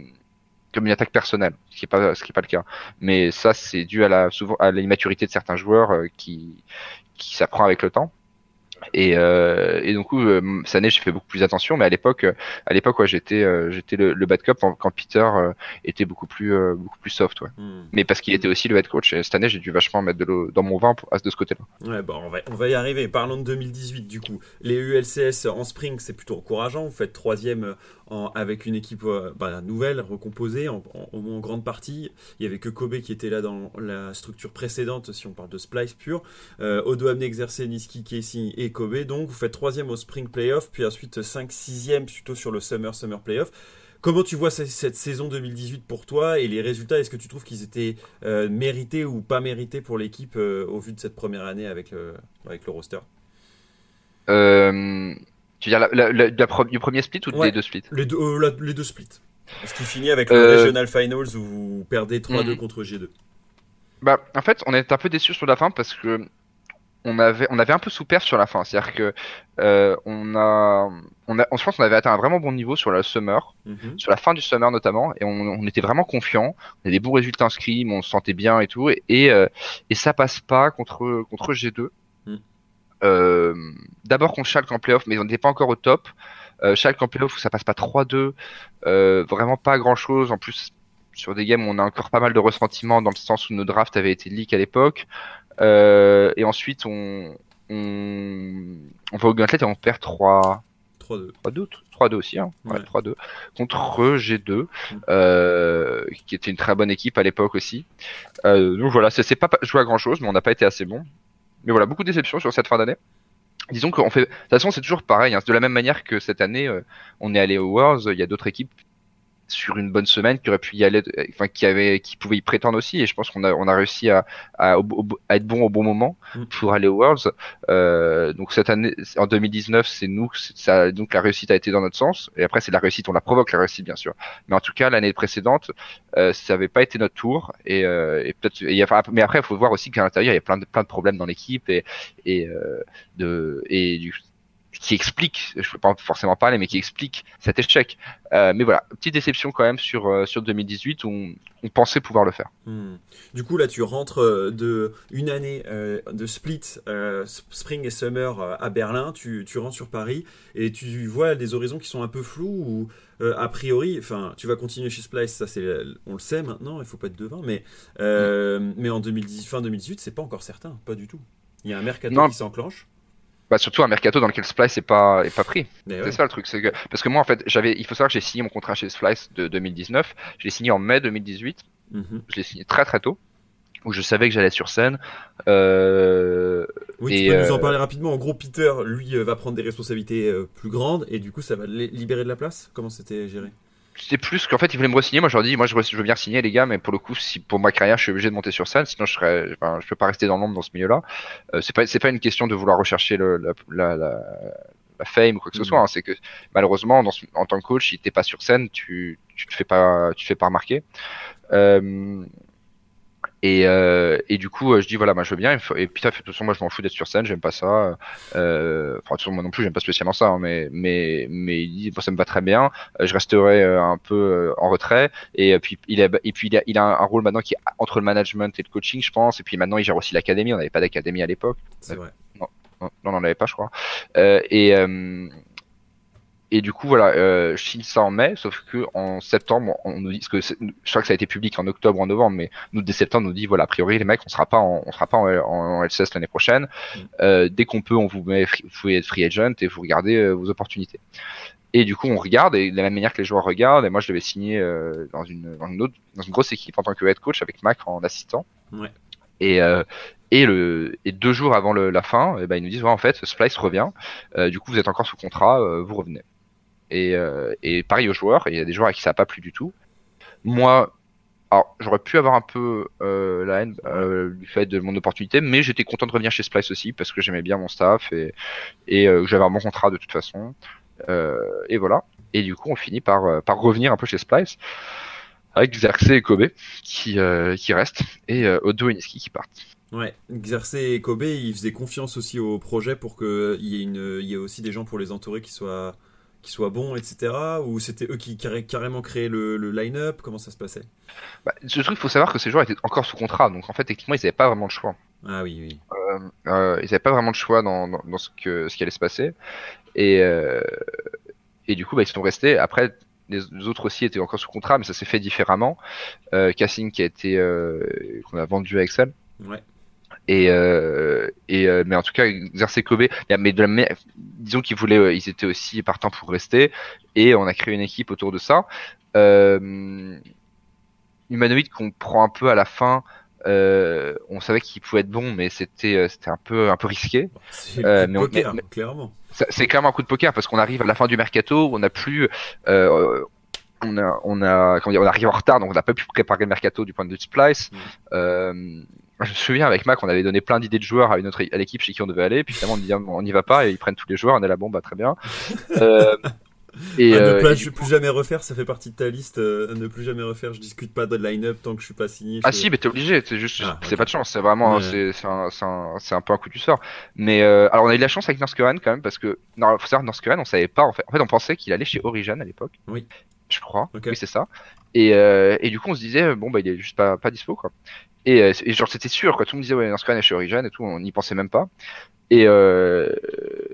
comme une attaque personnelle, ce qui est pas, ce qui est pas le cas. Mais ça, c'est dû à la, souvent, à l'immaturité de certains joueurs euh, qui, qui s'apprend avec le temps. Et, euh, et donc, euh, cette année, j'ai fait beaucoup plus attention, mais à l'époque, euh, à l'époque, ouais, j'étais, euh, j'étais le, le bad cop quand, Peter euh, était beaucoup plus, beaucoup plus soft, ouais. Hmm. Mais parce qu'il était aussi le head coach. Et cette année, j'ai dû vachement mettre de l'eau dans mon vin pour, à de ce côté-là. Ouais, bon, on va, on va y arriver. Parlons de 2018 du coup. Les ULCS en spring, c'est plutôt encourageant. Vous faites troisième avec une équipe euh, bah, nouvelle, recomposée, en, grande partie. Il y avait que Kobe qui était là dans la structure précédente, si on parle de Splice pur. Euh, Odo Amne exercé Niski, Casey et Kobe. Donc vous faites troisième au spring playoff, puis ensuite 5 6 plutôt sur le summer summer playoff. Comment tu vois ce- cette saison 2018 pour toi et les résultats? Est-ce que tu trouves qu'ils étaient euh, mérités ou pas mérités pour l'équipe euh, au vu de cette première année avec le, avec le roster? Tu veux dire la, la, du premier split ou Ouais. des deux splits? Les deux, euh, les deux splits. Est-ce qu'il finit avec le Euh, Regional Finals où vous perdez 3-2 Mhm. contre G2 Bah, en fait, on était un peu déçus sur la fin parce que on avait, on avait un peu souffert sur la fin. C'est-à-dire que euh, on a, on a, je pense qu'on avait atteint un vraiment bon niveau sur la summer, Mhm. sur la fin du summer notamment, et on, on était vraiment confiant. On avait des bons résultats inscrits, on se sentait bien et tout, et et, euh, et ça passe pas contre contre G2. Euh, D'abord contre Schalke en playoff, mais on n'était pas encore au top. Euh, Schalke en playoff où ça passe pas 3-2, euh, vraiment pas grand-chose. En plus, sur des games où on a encore pas mal de ressentiments dans le sens où nos drafts avaient été leak à l'époque. Euh, et ensuite, on, on, on va au Gauntlet et on perd 3, 3-2. 3-2, 3-2 aussi, hein. Ouais, Ouais. 3-2. Contre G2, euh, qui était une très bonne équipe à l'époque aussi. Euh, donc voilà, c'est pas joué à grand chose, mais on n'a pas été assez bon. Mais voilà, beaucoup de déceptions sur cette fin d'année. Disons qu'on fait, de toute façon, c'est toujours pareil, hein. De la même manière que cette année, euh, on est allé aux Worlds, il y a d'autres équipes sur une bonne semaine qui auraient pu y aller, euh, enfin, qui avaient, qui pouvaient y prétendre aussi, et je pense qu'on a, on a réussi à, à, à être bon au bon moment Mm. pour aller aux Worlds. Euh, donc cette année, en 2019, c'est nous, ça, donc la réussite a été dans notre sens. Et après, c'est la réussite, on la provoque la réussite, bien sûr. Mais en tout cas, l'année précédente, euh, ça avait pas été notre tour. Et, euh, et peut-être, mais après, il faut voir aussi qu'à l'intérieur, il y a plein de plein de problèmes dans l'équipe et et euh, de et du qui explique, je peux pas forcément parler, mais qui explique cet échec. Euh, mais voilà, petite déception quand même sur euh, sur 2018 où on, on pensait pouvoir le faire. Hmm. Du coup, là, tu rentres euh, de une année euh, de split spring et summer à Berlin. Tu, tu rentres sur Paris et tu vois des horizons qui sont un peu flous ou a priori, enfin, tu vas continuer chez Splice, ça c'est, on le sait maintenant. Il faut pas être devin, mais mais en 2010, fin 2018, c'est pas encore certain, pas du tout. Il y a un mercato Non. qui s'enclenche. Bah, surtout un mercato dans lequel Splice est pas est pas pris. C'est ouais. ça le truc, c'est que parce que moi en fait j'avais, il faut savoir que j'ai signé mon contrat chez Splice de 2019, je l'ai signé en mai 2018, Mhm. je l'ai signé très très tôt, où je savais que j'allais sur scène. Euh, Oui, Et, tu peux nous en euh, parler rapidement. En gros, Peter, lui, euh, va prendre des responsabilités euh, plus grandes et du coup, ça va li- libérer de la place? Comment c'était géré? C'est plus qu'en fait ils voulaient me re-signer, moi je leur dis moi je, veux bien signer les gars, mais pour le coup si pour ma carrière je suis obligé de monter sur scène, sinon je serais, enfin, je peux pas rester dans l'ombre dans ce milieu-là. Euh, c'est pas c'est pas une question de vouloir rechercher le, la, la, la, la fame ou quoi que ce Mhm. soit, hein. c'est que malheureusement dans ce- en tant que coach si t'es pas sur scène tu tu te fais pas tu te fais pas remarquer. Euh, et, euh, et du coup, euh, je dis voilà, moi je veux bien. Et puis, de toute façon, moi je m'en fous d'être sur scène, j'aime pas ça. Euh, enfin, de toute façon, moi non plus, j'aime pas spécialement ça. hein, mais, mais, mais il dit, bon, ça me va très bien. Je resterai un peu en retrait. Et puis, il a, et puis il a, il a un rôle maintenant qui est entre le management et le coaching, je pense. Et puis maintenant, il gère aussi l'académie. On n'avait pas d'académie à l'époque. C'est vrai. Non, non, on n'en avait pas, je crois. Euh, et, et du coup, voilà, euh, je signe ça en mai, sauf que en septembre, on nous dit, parce que c'est- je crois que ça a été public en octobre en novembre, mais nous, dès septembre, on nous dit, voilà, a priori, les mecs, on sera pas en, on sera pas en, en, en LCS l'année prochaine. Mm. Euh, dès qu'on peut, on vous met, free- vous pouvez être free agent et vous regardez euh, vos opportunités. Et du coup, on regarde, et de la même manière que les joueurs regardent, et moi, je devais signer euh, dans une, dans une autre, dans une grosse équipe en tant que head coach avec Mac en assistant. Ouais. Et, euh, et, le, et deux jours avant le, la fin, eh ben, ils nous disent ouais, en fait, Splice revient. Euh, du coup, vous êtes encore sous contrat, euh, vous revenez. Et, euh, et pareil aux joueurs, il y a des joueurs à qui ça n'a pas plu du tout. Moi, alors j'aurais pu avoir un peu euh, la haine euh, du fait de mon opportunité, mais j'étais content de revenir chez Splice aussi parce que j'aimais bien mon staff et, et j'avais un bon contrat de toute façon. Et voilà. Et du coup, on finit par, par revenir un peu chez Splice avec Xerxes et Kobe qui, qui restent et Odo et Niski qui partent. Ouais, Xerxes et Kobe, ils faisaient confiance aussi au projet pour qu'il y, y ait aussi des gens pour les entourer qui soient, qui soient bons, etc. Ou c'était eux qui carré- carrément créaient le, le line-up Comment ça se passait? Bah, ce truc, faut savoir que ces joueurs étaient encore sous contrat, donc en fait, techniquement, ils n'avaient pas vraiment le choix. Ah oui, oui. euh, ils n'avaient pas vraiment de choix dans, dans, dans ce, que, ce qui allait se passer. Et, euh, et du coup, bah, ils sont restés. Après, les autres aussi étaient encore sous contrat, mais ça s'est fait différemment. Euh, Cassing qui a été euh, qu'on a vendu à Excel. Ouais. Et, euh, et euh, mais en tout cas, Xerxes Kobe, mais de la, mais disons qu'ils voulaient, euh, ils étaient aussi partants pour rester, et on a créé une équipe autour de ça. Euh, Humanoid qu'on prend un peu à la fin. Euh, on savait qu'il pouvait être bon, mais c'était euh, c'était un peu un peu risqué. C'est mais on- poker, mais- clairement. C'est clairement un coup de poker parce qu'on arrive à la fin du mercato, on n'a plus, euh, on a, on a, comment dire, on arrive en retard, donc on n'a pas pu préparer le mercato du point de vue de Splice. Mm. Euh, je me souviens avec Mac, on avait donné plein d'idées de joueurs à une autre, à l'équipe chez qui on devait aller, puis finalement on dit on n'y va pas et ils prennent tous les joueurs, on est là bon bah très bien. Euh, et, Ah, euh, ne pas, et je du plus jamais refaire, ça fait partie de ta liste. euh, ne plus jamais refaire. Je discute pas de line-up tant que je suis pas signé. Ah si, mais t'es obligé, c'est juste, Ah, c'est pas de chance, c'est vraiment, Ouais. c'est, c'est un, c'est un, c'est un peu un coup du sort. Mais euh, alors on a eu de la chance avec Norskeren quand même parce que, non, faut savoir on savait pas en fait, en fait on pensait qu'il allait chez Origin à l'époque. Oui. Je crois. Ok. Oui c'est ça. Et, euh, et du coup on se disait bon bah il est juste pas, pas dispo quoi. Et, euh, et genre c'était sûr quoi, tout le monde disait ouais Norskeren est chez Origin et tout, on n'y pensait même pas. Et euh,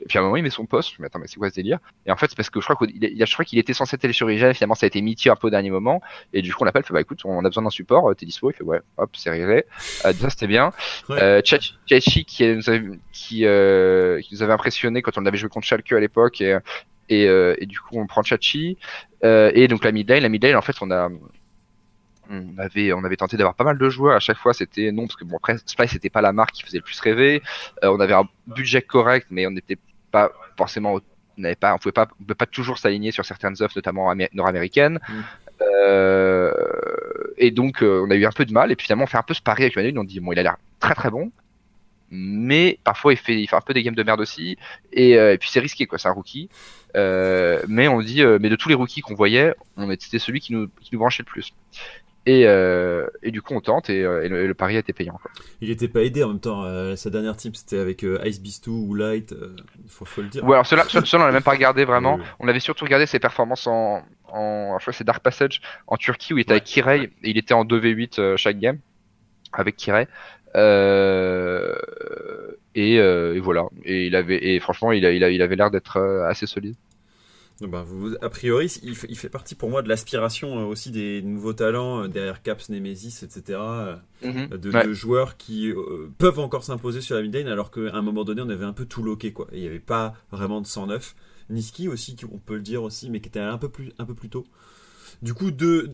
puis à un moment il met son poste, dis, attends mais c'est quoi ce délire? Et en fait c'est parce que je crois qu'il je crois qu'il était censé aller chez Origin, finalement ça a été miti un peu au dernier moment. Et du coup, on l'appelle, fait bah écoute, on a besoin d'un support, euh, t'es dispo Il fait ouais, hop, c'est réglé. Euh, ça c'était bien. Ouais. Euh, Tchatchi qui nous avait, qui, euh, qui nous avait impressionné quand on avait joué contre Schalke à l'époque et et, euh, et du coup on prend Chachi euh, et donc la mid lane la mid lane en fait on a on avait on avait tenté d'avoir pas mal de joueurs. À chaque fois c'était non parce que bon après Splice c'était pas la marque qui faisait le plus rêver. Euh, on avait un budget correct mais on n'était pas forcément on n'avait pas on pouvait pas on pouvait pas toujours s'aligner sur certaines offres notamment amé- nord-américaines. Mm. Euh, et donc euh, on a eu un peu de mal. Et puis finalement on fait un peu ce pari avec Manu. On dit bon il a l'air très très bon mais parfois il fait il fait un peu des games de merde aussi et, euh, et puis c'est risqué quoi c'est un rookie Euh, mais on dit euh, mais de tous les rookies qu'on voyait on était c'était celui qui nous qui nous branchait le plus et, et du coup on tente et, et le, le pari a été payant quoi. Il était pas aidé en même temps. sa dernière team c'était avec Ice Beast 2 ou Light. faut, faut le dire. Ouais, alors cela, on l'a même pas regardé vraiment. Oui, oui. On avait surtout regardé ses performances en, en je crois que c'est Dark Passage en Turquie où il était Ouais. avec Kirei et il était en 2v8 euh, chaque game avec Kirei. Euh, et, euh, et voilà. Et il avait et franchement il a, il, a, il avait l'air d'être euh, assez solide. Bah, vous, a priori, il fait, il fait partie pour moi de l'aspiration euh, aussi des nouveaux talents euh, derrière Caps, Nemesis, etc. euh, de, Ouais. de joueurs qui euh, peuvent encore s'imposer sur la mid lane alors qu'à un moment donné on avait un peu tout loqué quoi. Il n'y avait pas vraiment de 109. Niski aussi, on peut le dire aussi, mais qui était un peu plus, un peu plus tôt. Du coup, de,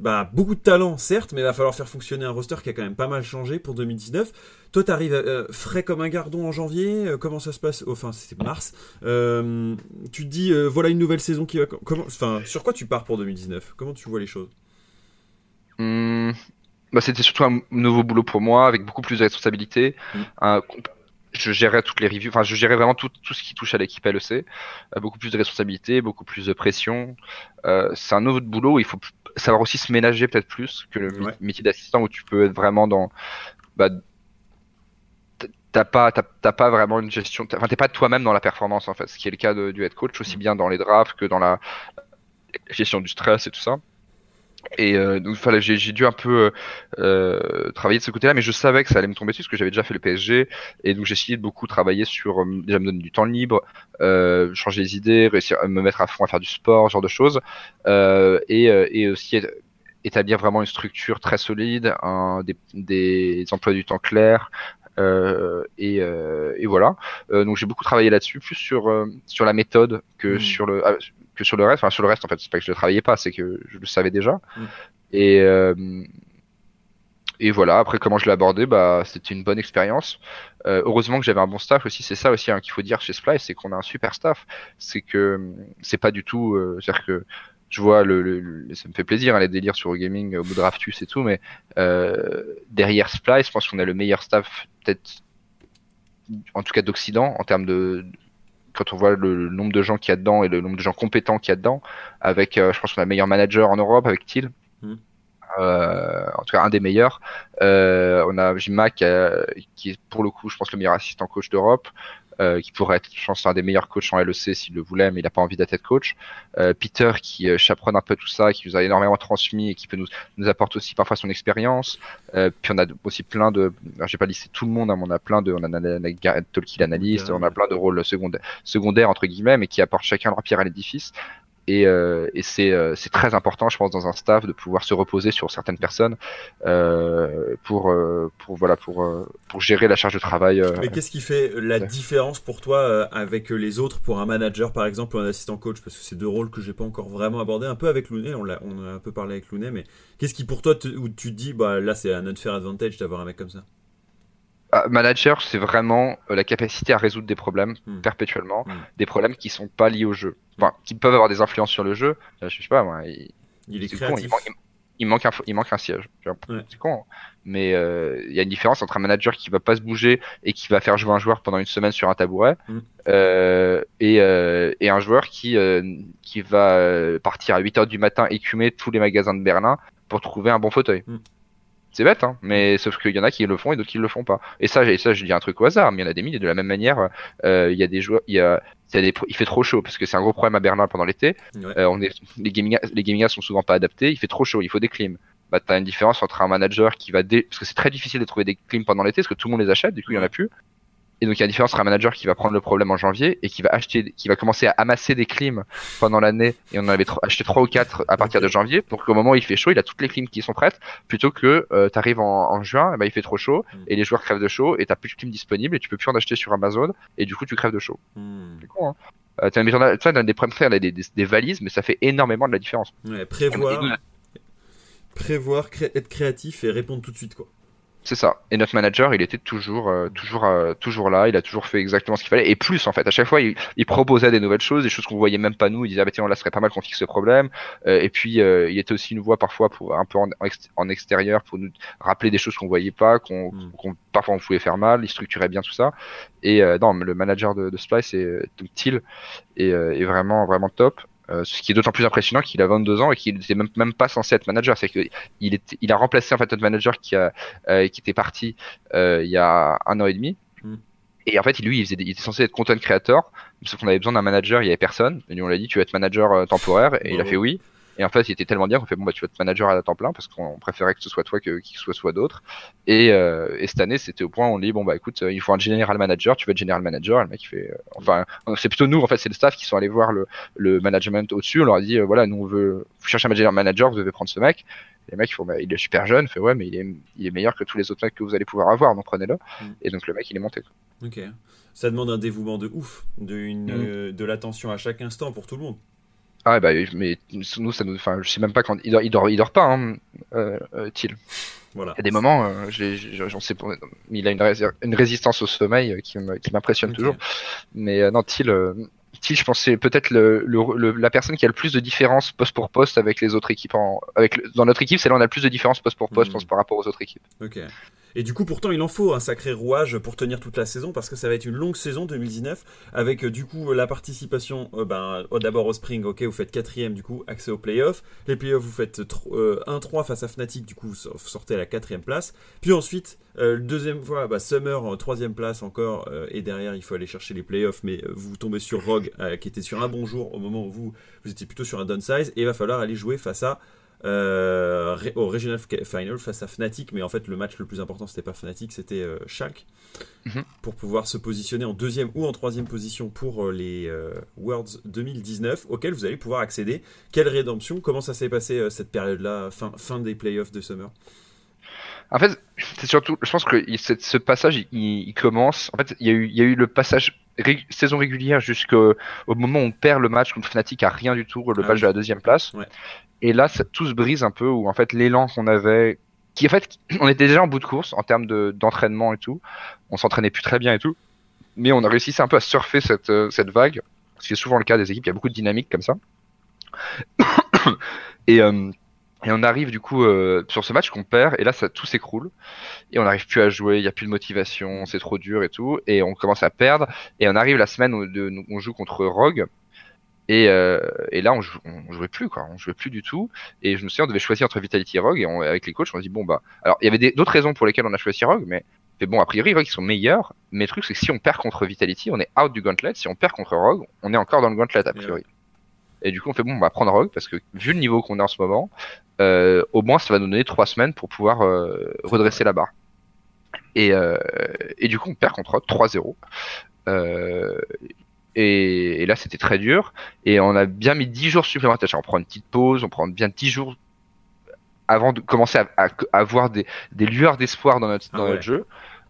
bah, beaucoup de talent, certes, mais il va falloir faire fonctionner un roster qui a quand même pas mal changé pour 2019. Toi, t'arrives euh, frais comme un gardon en janvier. euh, comment ça se passe? Enfin, c'était mars. Euh, tu te dis, euh, voilà une nouvelle saison qui va. Comment, enfin, sur quoi tu pars pour 2019 Comment tu vois les choses? Hum, bah, c'était surtout un nouveau boulot pour moi avec beaucoup plus de responsabilités. Mm. Un- je gérais toutes les reviews, enfin je gérais vraiment tout, tout ce qui touche à l'équipe LEC. Euh, beaucoup plus de responsabilités, beaucoup plus de pression. Euh, c'est un nouveau boulot où il faut savoir aussi se ménager peut-être plus que le Ouais. métier d'assistant où tu peux être vraiment dans bah, t- t'as pas t'as, t'as pas vraiment une gestion enfin t'es pas toi-même dans la performance en fait ce qui est le cas de- du head coach aussi bien dans les drafts que dans la gestion du stress et tout ça et euh, donc fallait j'ai, j'ai dû un peu euh, travailler de ce côté-là mais je savais que ça allait me tomber dessus parce que j'avais déjà fait le PSG et donc j'ai essayé de beaucoup travailler sur euh, déjà me donner du temps libre euh, changer les idées réussir à me mettre à fond à faire du sport ce genre de choses euh, et, euh, et aussi établir vraiment une structure très solide un, des, des emplois du temps clairs euh, et, euh, et voilà. Euh, donc j'ai beaucoup travaillé là-dessus, plus sur euh, sur la méthode que Mm. sur le ah, que sur le reste. Enfin sur le reste en fait, c'est pas que je le travaillais pas, c'est que je le savais déjà. Mm. Et euh, et voilà. Après comment je l'ai abordé, bah c'était une bonne expérience. Euh, heureusement que j'avais un bon staff aussi. C'est ça aussi hein, qu'il faut dire chez Splice, c'est qu'on a un super staff. C'est que hum, c'est pas du tout, euh, c'est-à-dire que je vois le, le- le- ça me fait plaisir hein, les délires sur Gaming au bout de Raftus et tout, mais euh, derrière Splice, je pense qu'on a le meilleur staff peut-être en tout cas d'Occident en termes de quand on voit le, le nombre de gens qu'il y a dedans et le nombre de gens compétents qu'il y a dedans, avec euh, je pense qu'on a le meilleur manager en Europe avec Thiel. Mhm. Euh, en tout cas un des meilleurs. Euh, on a Jim Mack euh, qui est pour le coup je pense le meilleur assistant coach d'Europe. Euh, qui pourrait être, je pense, un des meilleurs coachs en LEC s'il le voulait, mais il n'a pas envie d'être coach. Euh, Peter qui euh, chaperonne un peu tout ça, qui nous a énormément transmis et qui peut nous, nous apporte aussi parfois son expérience. Euh, puis on a aussi plein de, j'ai pas listé tout le monde, hein, mais on a plein de, on a Gareth Tolkien analyste, on a plein de rôles secondaires, secondaires entre guillemets, mais qui apportent chacun leur pierre à l'édifice. Et, euh, et c'est euh, c'est très important, je pense, dans un staff de pouvoir se reposer sur certaines personnes euh, pour pour voilà pour pour gérer la charge de travail. Mais qu'est-ce qui fait la différence pour toi avec les autres pour un manager par exemple ou un assistant coach? Parce que c'est deux rôles que j'ai pas encore vraiment abordé, un peu avec Lounet, on, l'a- on a un peu parlé avec Lounet, mais qu'est-ce qui pour toi, te- où tu te dis, bah là c'est un unfair advantage d'avoir un mec comme ça? Manager, c'est vraiment euh, la capacité à résoudre des problèmes Hmm. perpétuellement, Hmm. des problèmes qui sont pas liés au jeu, enfin qui peuvent avoir des influences sur le jeu. Euh, Je sais pas, moi, il, Il est c'est con, créatif. il, manque, il manque un, il manque un siège. Ouais. C'est con, hein. mais euh, il y a une différence entre un manager qui va pas se bouger et qui va faire jouer un joueur pendant une semaine sur un tabouret Hmm. euh, et, euh, et un joueur qui qui va partir à 8 heures du matin écumer tous les magasins de Berlin pour trouver un bon fauteuil. C'est bête, hein, mais sauf qu'il y en a qui le font et d'autres qui le font pas. Et ça, et ça, je dis un truc au hasard, mais il y en a des milliers. De la même manière, euh, il y a des joueurs, il y a, il y a des, il fait trop chaud parce que c'est un gros problème à Berlin pendant l'été. Ouais. Euh, on est, les gaming, les gaming sont souvent pas adaptés. Il fait trop chaud, il faut des clims. Bah, t'as une différence entre un manager qui va dé... parce que c'est très difficile de trouver des clims pendant l'été parce que tout le monde les achète, du coup il y en a plus. Et donc il y a une différence entre un manager qui va prendre le problème en janvier et qui va acheter, qui va commencer à amasser des clims pendant l'année et on en avait acheté trois ou quatre à partir de janvier pour qu'au moment où il fait chaud, il a toutes les clims qui sont prêtes plutôt que euh, t'arrives en, en juin, et ben il fait trop chaud Mm. et les joueurs crèvent de chaud et t'as plus de clims disponibles et tu peux plus en acheter sur Amazon et du coup tu crèves de chaud. Hmm. C'est con, hein. Euh, tu dans des problèmes, on a des, des, des valises, mais ça fait énormément de la différence. Ouais, prévoir, prévoir, cré- être créatif et répondre tout de suite quoi. C'est ça. Et notre manager, il était toujours, euh, toujours, euh, toujours là. Il a toujours fait exactement ce qu'il fallait. Et plus, en fait, à chaque fois, il, il proposait des nouvelles choses, des choses qu'on voyait même pas nous. Il disait, ah, bah, tiens, là, ce serait pas mal qu'on fixe ce problème. Euh, et puis, euh, il était aussi une voix parfois pour un peu en, en ex- en extérieur pour nous rappeler des choses qu'on voyait pas, qu'on, Mm. qu'on- parfois on pouvait faire mal. Il structurait bien tout ça. Et euh, non, mais le manager de, de Splice est euh, donc Thiel est, euh, est vraiment, vraiment top. Euh, ce qui est d'autant plus impressionnant qu'il a 22 ans et qu'il n'était même, même pas censé être manager. C'est que il, a remplacé en fait notre manager qui a euh, qui était parti euh, il y a un an et demi. Mm. Et en fait, lui, il, faisait des- il était censé être content creator, sauf qu'on avait besoin d'un manager, il y avait personne. Et lui, on l'a dit, tu veux être manager euh, temporaire, et il a Bravo. fait oui. Et en fait, il était tellement bien qu'on fait bon bah tu vas être manager à temps plein parce qu'on préférait que ce soit toi que qu'il soit soit d'autres. Et, euh, et cette année, c'était au point où on dit bon bah écoute, euh, il faut un general manager, tu veux être general manager. Et le mec il fait, euh, enfin, c'est plutôt nous en fait, c'est le staff qui sont allés voir le, le management au-dessus. On leur a dit euh, voilà, nous on veut, vous cherchez un general manager, vous devez prendre ce mec. Et les mecs ils font bah, il est super jeune, fait ouais mais il est il est meilleur que tous les autres mecs que vous allez pouvoir avoir, donc prenez-le. Mm. Et donc le mec il est monté. Ok. Ça demande un dévouement de ouf, de, une, Mm. euh, de l'attention à chaque instant pour tout le monde. Ah bah mais nous ça nous, enfin je sais même pas quand il dort, il dort, il dort pas, hein, euh, euh, Thiel. Voilà. Il y a des moments, euh, j'en sais pas, il a une, rési- une résistance au sommeil euh, qui m'impressionne toujours. Mais euh, non, Thiel, Thiel, je pense c'est peut-être le, le, le- la personne qui a le plus de différence poste pour poste avec les autres équipes. En, avec dans notre équipe, c'est là où on a le plus de différence poste pour poste, je pense, par rapport aux autres équipes. Ok. Et du coup, pourtant, il en faut un sacré rouage pour tenir toute la saison parce que ça va être une longue saison 2019 avec euh, du coup la participation. euh, ben, euh, d'abord au Spring, ok, vous faites quatrième, du coup, accès aux playoffs. Les playoffs, vous faites tro- euh, 1-3 face à Fnatic, du coup, vous sor- vous sortez à la quatrième place. Puis ensuite, euh, deuxième fois, bah, Summer en troisième place encore. euh, et derrière, il faut aller chercher les playoffs, mais euh, vous tombez sur Rogue euh, qui était sur un bon jour au moment où vous, vous étiez plutôt sur un downsize. Et il va falloir aller jouer face à euh, au Regional Final face à Fnatic, mais en fait le match le plus important c'était pas Fnatic, c'était euh, Schalke, Mhm. pour pouvoir se positionner en deuxième ou en troisième position pour euh, les euh, Worlds 2019, auxquels vous allez pouvoir accéder. Quelle rédemption? Comment ça s'est passé cette période-là, fin, fin des playoffs de Summer? En fait, c'est surtout, je pense que ce passage, il, il commence. En fait, il y a eu, il y a eu le passage ré- saison régulière jusqu'au au moment où on perd le match contre Fnatic à rien du tout, le Ah match oui. de la deuxième place. Ouais. Et là, ça, tout se brise un peu, où en fait l'élan qu'on avait, qui en fait, on était déjà en bout de course en termes de- d'entraînement et tout. On s'entraînait plus très bien et tout, mais on a réussi un peu à surfer cette euh, cette vague, ce qui est souvent le cas des équipes. Il y a beaucoup de dynamique comme ça. et euh, et on arrive du coup euh, sur ce match qu'on perd, et là ça tout s'écroule, et on n'arrive plus à jouer, il n'y a plus de motivation, c'est trop dur et tout, et on commence à perdre, et on arrive la semaine où de- on joue contre Rogue, et, euh, et là on, jou- on jouait plus quoi, on jouait plus du tout, et je me souviens on devait choisir entre Vitality et Rogue, et on- avec les coachs on a dit bon bah, alors il y avait d'autres raisons pour lesquelles on a choisi Rogue, mais Et bon, a priori, Rogue, ils sont meilleurs, mais le truc, c'est que si on perd contre Vitality, on est out du Gauntlet. Si on perd contre Rogue, on est encore dans le Gauntlet, a priori. Et du coup, on fait bon, on va prendre Rogue, parce que vu le niveau qu'on a en ce moment, euh, au moins, ça va nous donner trois semaines pour pouvoir euh, redresser la barre. Et, euh, et du coup, on perd contre Rogue 3-0. Euh, et, et, là, c'était très dur. Et on a bien mis 10 jours supplémentaires. On prend une petite pause, on prend bien 10 jours avant de commencer à, à, à avoir des, des lueurs d'espoir dans notre, dans Ah ouais. notre jeu.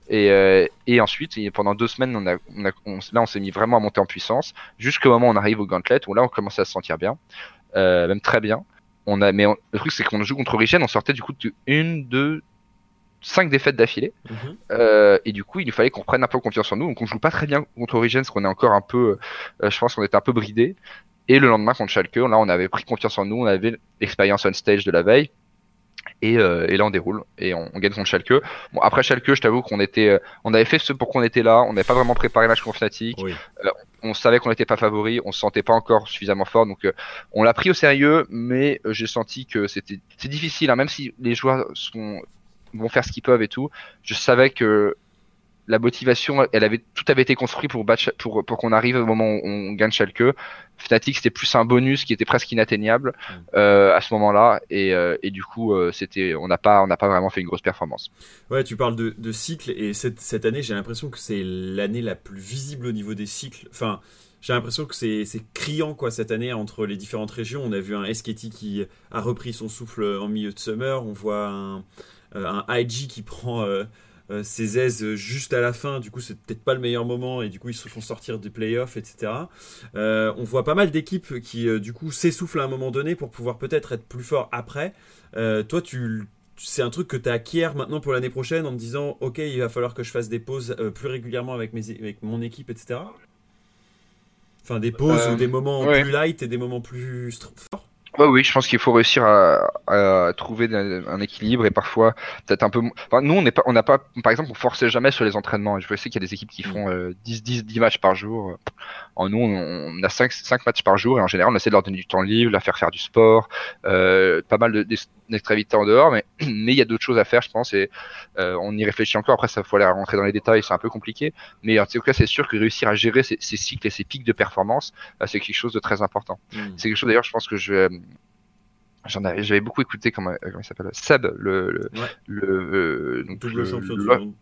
Et, euh, et ensuite, et pendant deux semaines, on a, on a, on- là, on s'est mis vraiment à monter en puissance jusqu'au moment où on arrive au Gauntlet où là, on commençait à se sentir bien, euh, même très bien. On a, mais on- le truc, c'est qu'on joue contre Origin, on sortait du coup de une, deux, cinq défaites d'affilée. Mhm. Euh, et du coup, il nous fallait qu'on prenne un peu confiance en nous. Donc, on joue pas très bien contre Origins, parce qu'on est encore un peu, euh, je pense qu'on était un peu bridé. Et le lendemain contre Schalke, là, on avait pris confiance en nous, on avait l'expérience on stage de la veille. Et, euh, et là, on déroule et on, on gagne contre Schalke. Bon, après Schalke, je t'avoue qu'on était, euh, on avait fait ce pour qu'on était là. On n'avait pas vraiment préparé le match contre Fnatic. Oui. On savait qu'on n'était pas favori. On se sentait pas encore suffisamment fort. Donc, euh, on l'a pris au sérieux, mais euh, j'ai senti que c'était, c'est difficile. Hein, même si les joueurs sont vont faire ce qu'ils peuvent et tout. Je savais que la motivation, elle avait tout avait été construit pour battre, pour pour qu'on arrive au moment où on gagne Schalke. Fnatic c'était plus un bonus qui était presque inatteignable euh, à ce moment-là et, euh, et du coup euh, c'était on n'a pas on n'a pas vraiment fait une grosse performance. Ouais, tu parles de, de cycle et cette, cette année, j'ai l'impression que c'est l'année la plus visible au niveau des cycles. Enfin, j'ai l'impression que c'est criant quoi cette année entre les différentes régions. On a vu un SKT qui a repris son souffle en milieu de summer. On voit un, un IG qui prend euh, euh, ses aises juste à la fin. Du coup, c'est peut-être pas le meilleur moment et du coup, ils se font sortir des playoffs, etc. Euh, on voit pas mal d'équipes qui euh, du coup s'essoufflent à un moment donné pour pouvoir peut-être être plus fort après. Euh, toi, tu c'est un truc que tu acquiers maintenant pour l'année prochaine en te disant ok il va falloir que je fasse des pauses euh, plus régulièrement avec, mes, avec mon équipe etc enfin des pauses Euh, ou des moments ouais. plus light et des moments plus forts? Ouais, oui, je pense qu'il faut réussir à, à trouver un, un équilibre et parfois peut-être un peu. Enfin, nous, on n'est pas, on n'a pas, par exemple, on forçait jamais sur les entraînements. Je sais qu'il y a des équipes qui font euh, 10, 10, 10 matchs par jour. En nous, on, on a 5, 5 matchs par jour et en général, on essaie de leur donner du temps libre, la faire faire du sport, euh, pas mal de- d'ex- d'extrémités en dehors, mais mais il y a d'autres choses à faire, je pense, et euh, on y réfléchit encore. Après, ça faut aller rentrer dans les détails, c'est un peu compliqué, mais en tout cas, c'est sûr que réussir à gérer ces, ces cycles et ces pics de performance, euh, c'est quelque chose de très important. Hmm. C'est quelque chose d'ailleurs, je pense que je vais. J'en avais, j'avais beaucoup écouté comment, euh, comment il s'appelle Seb, le, le, Ouais. le euh, donc double le- champion du monde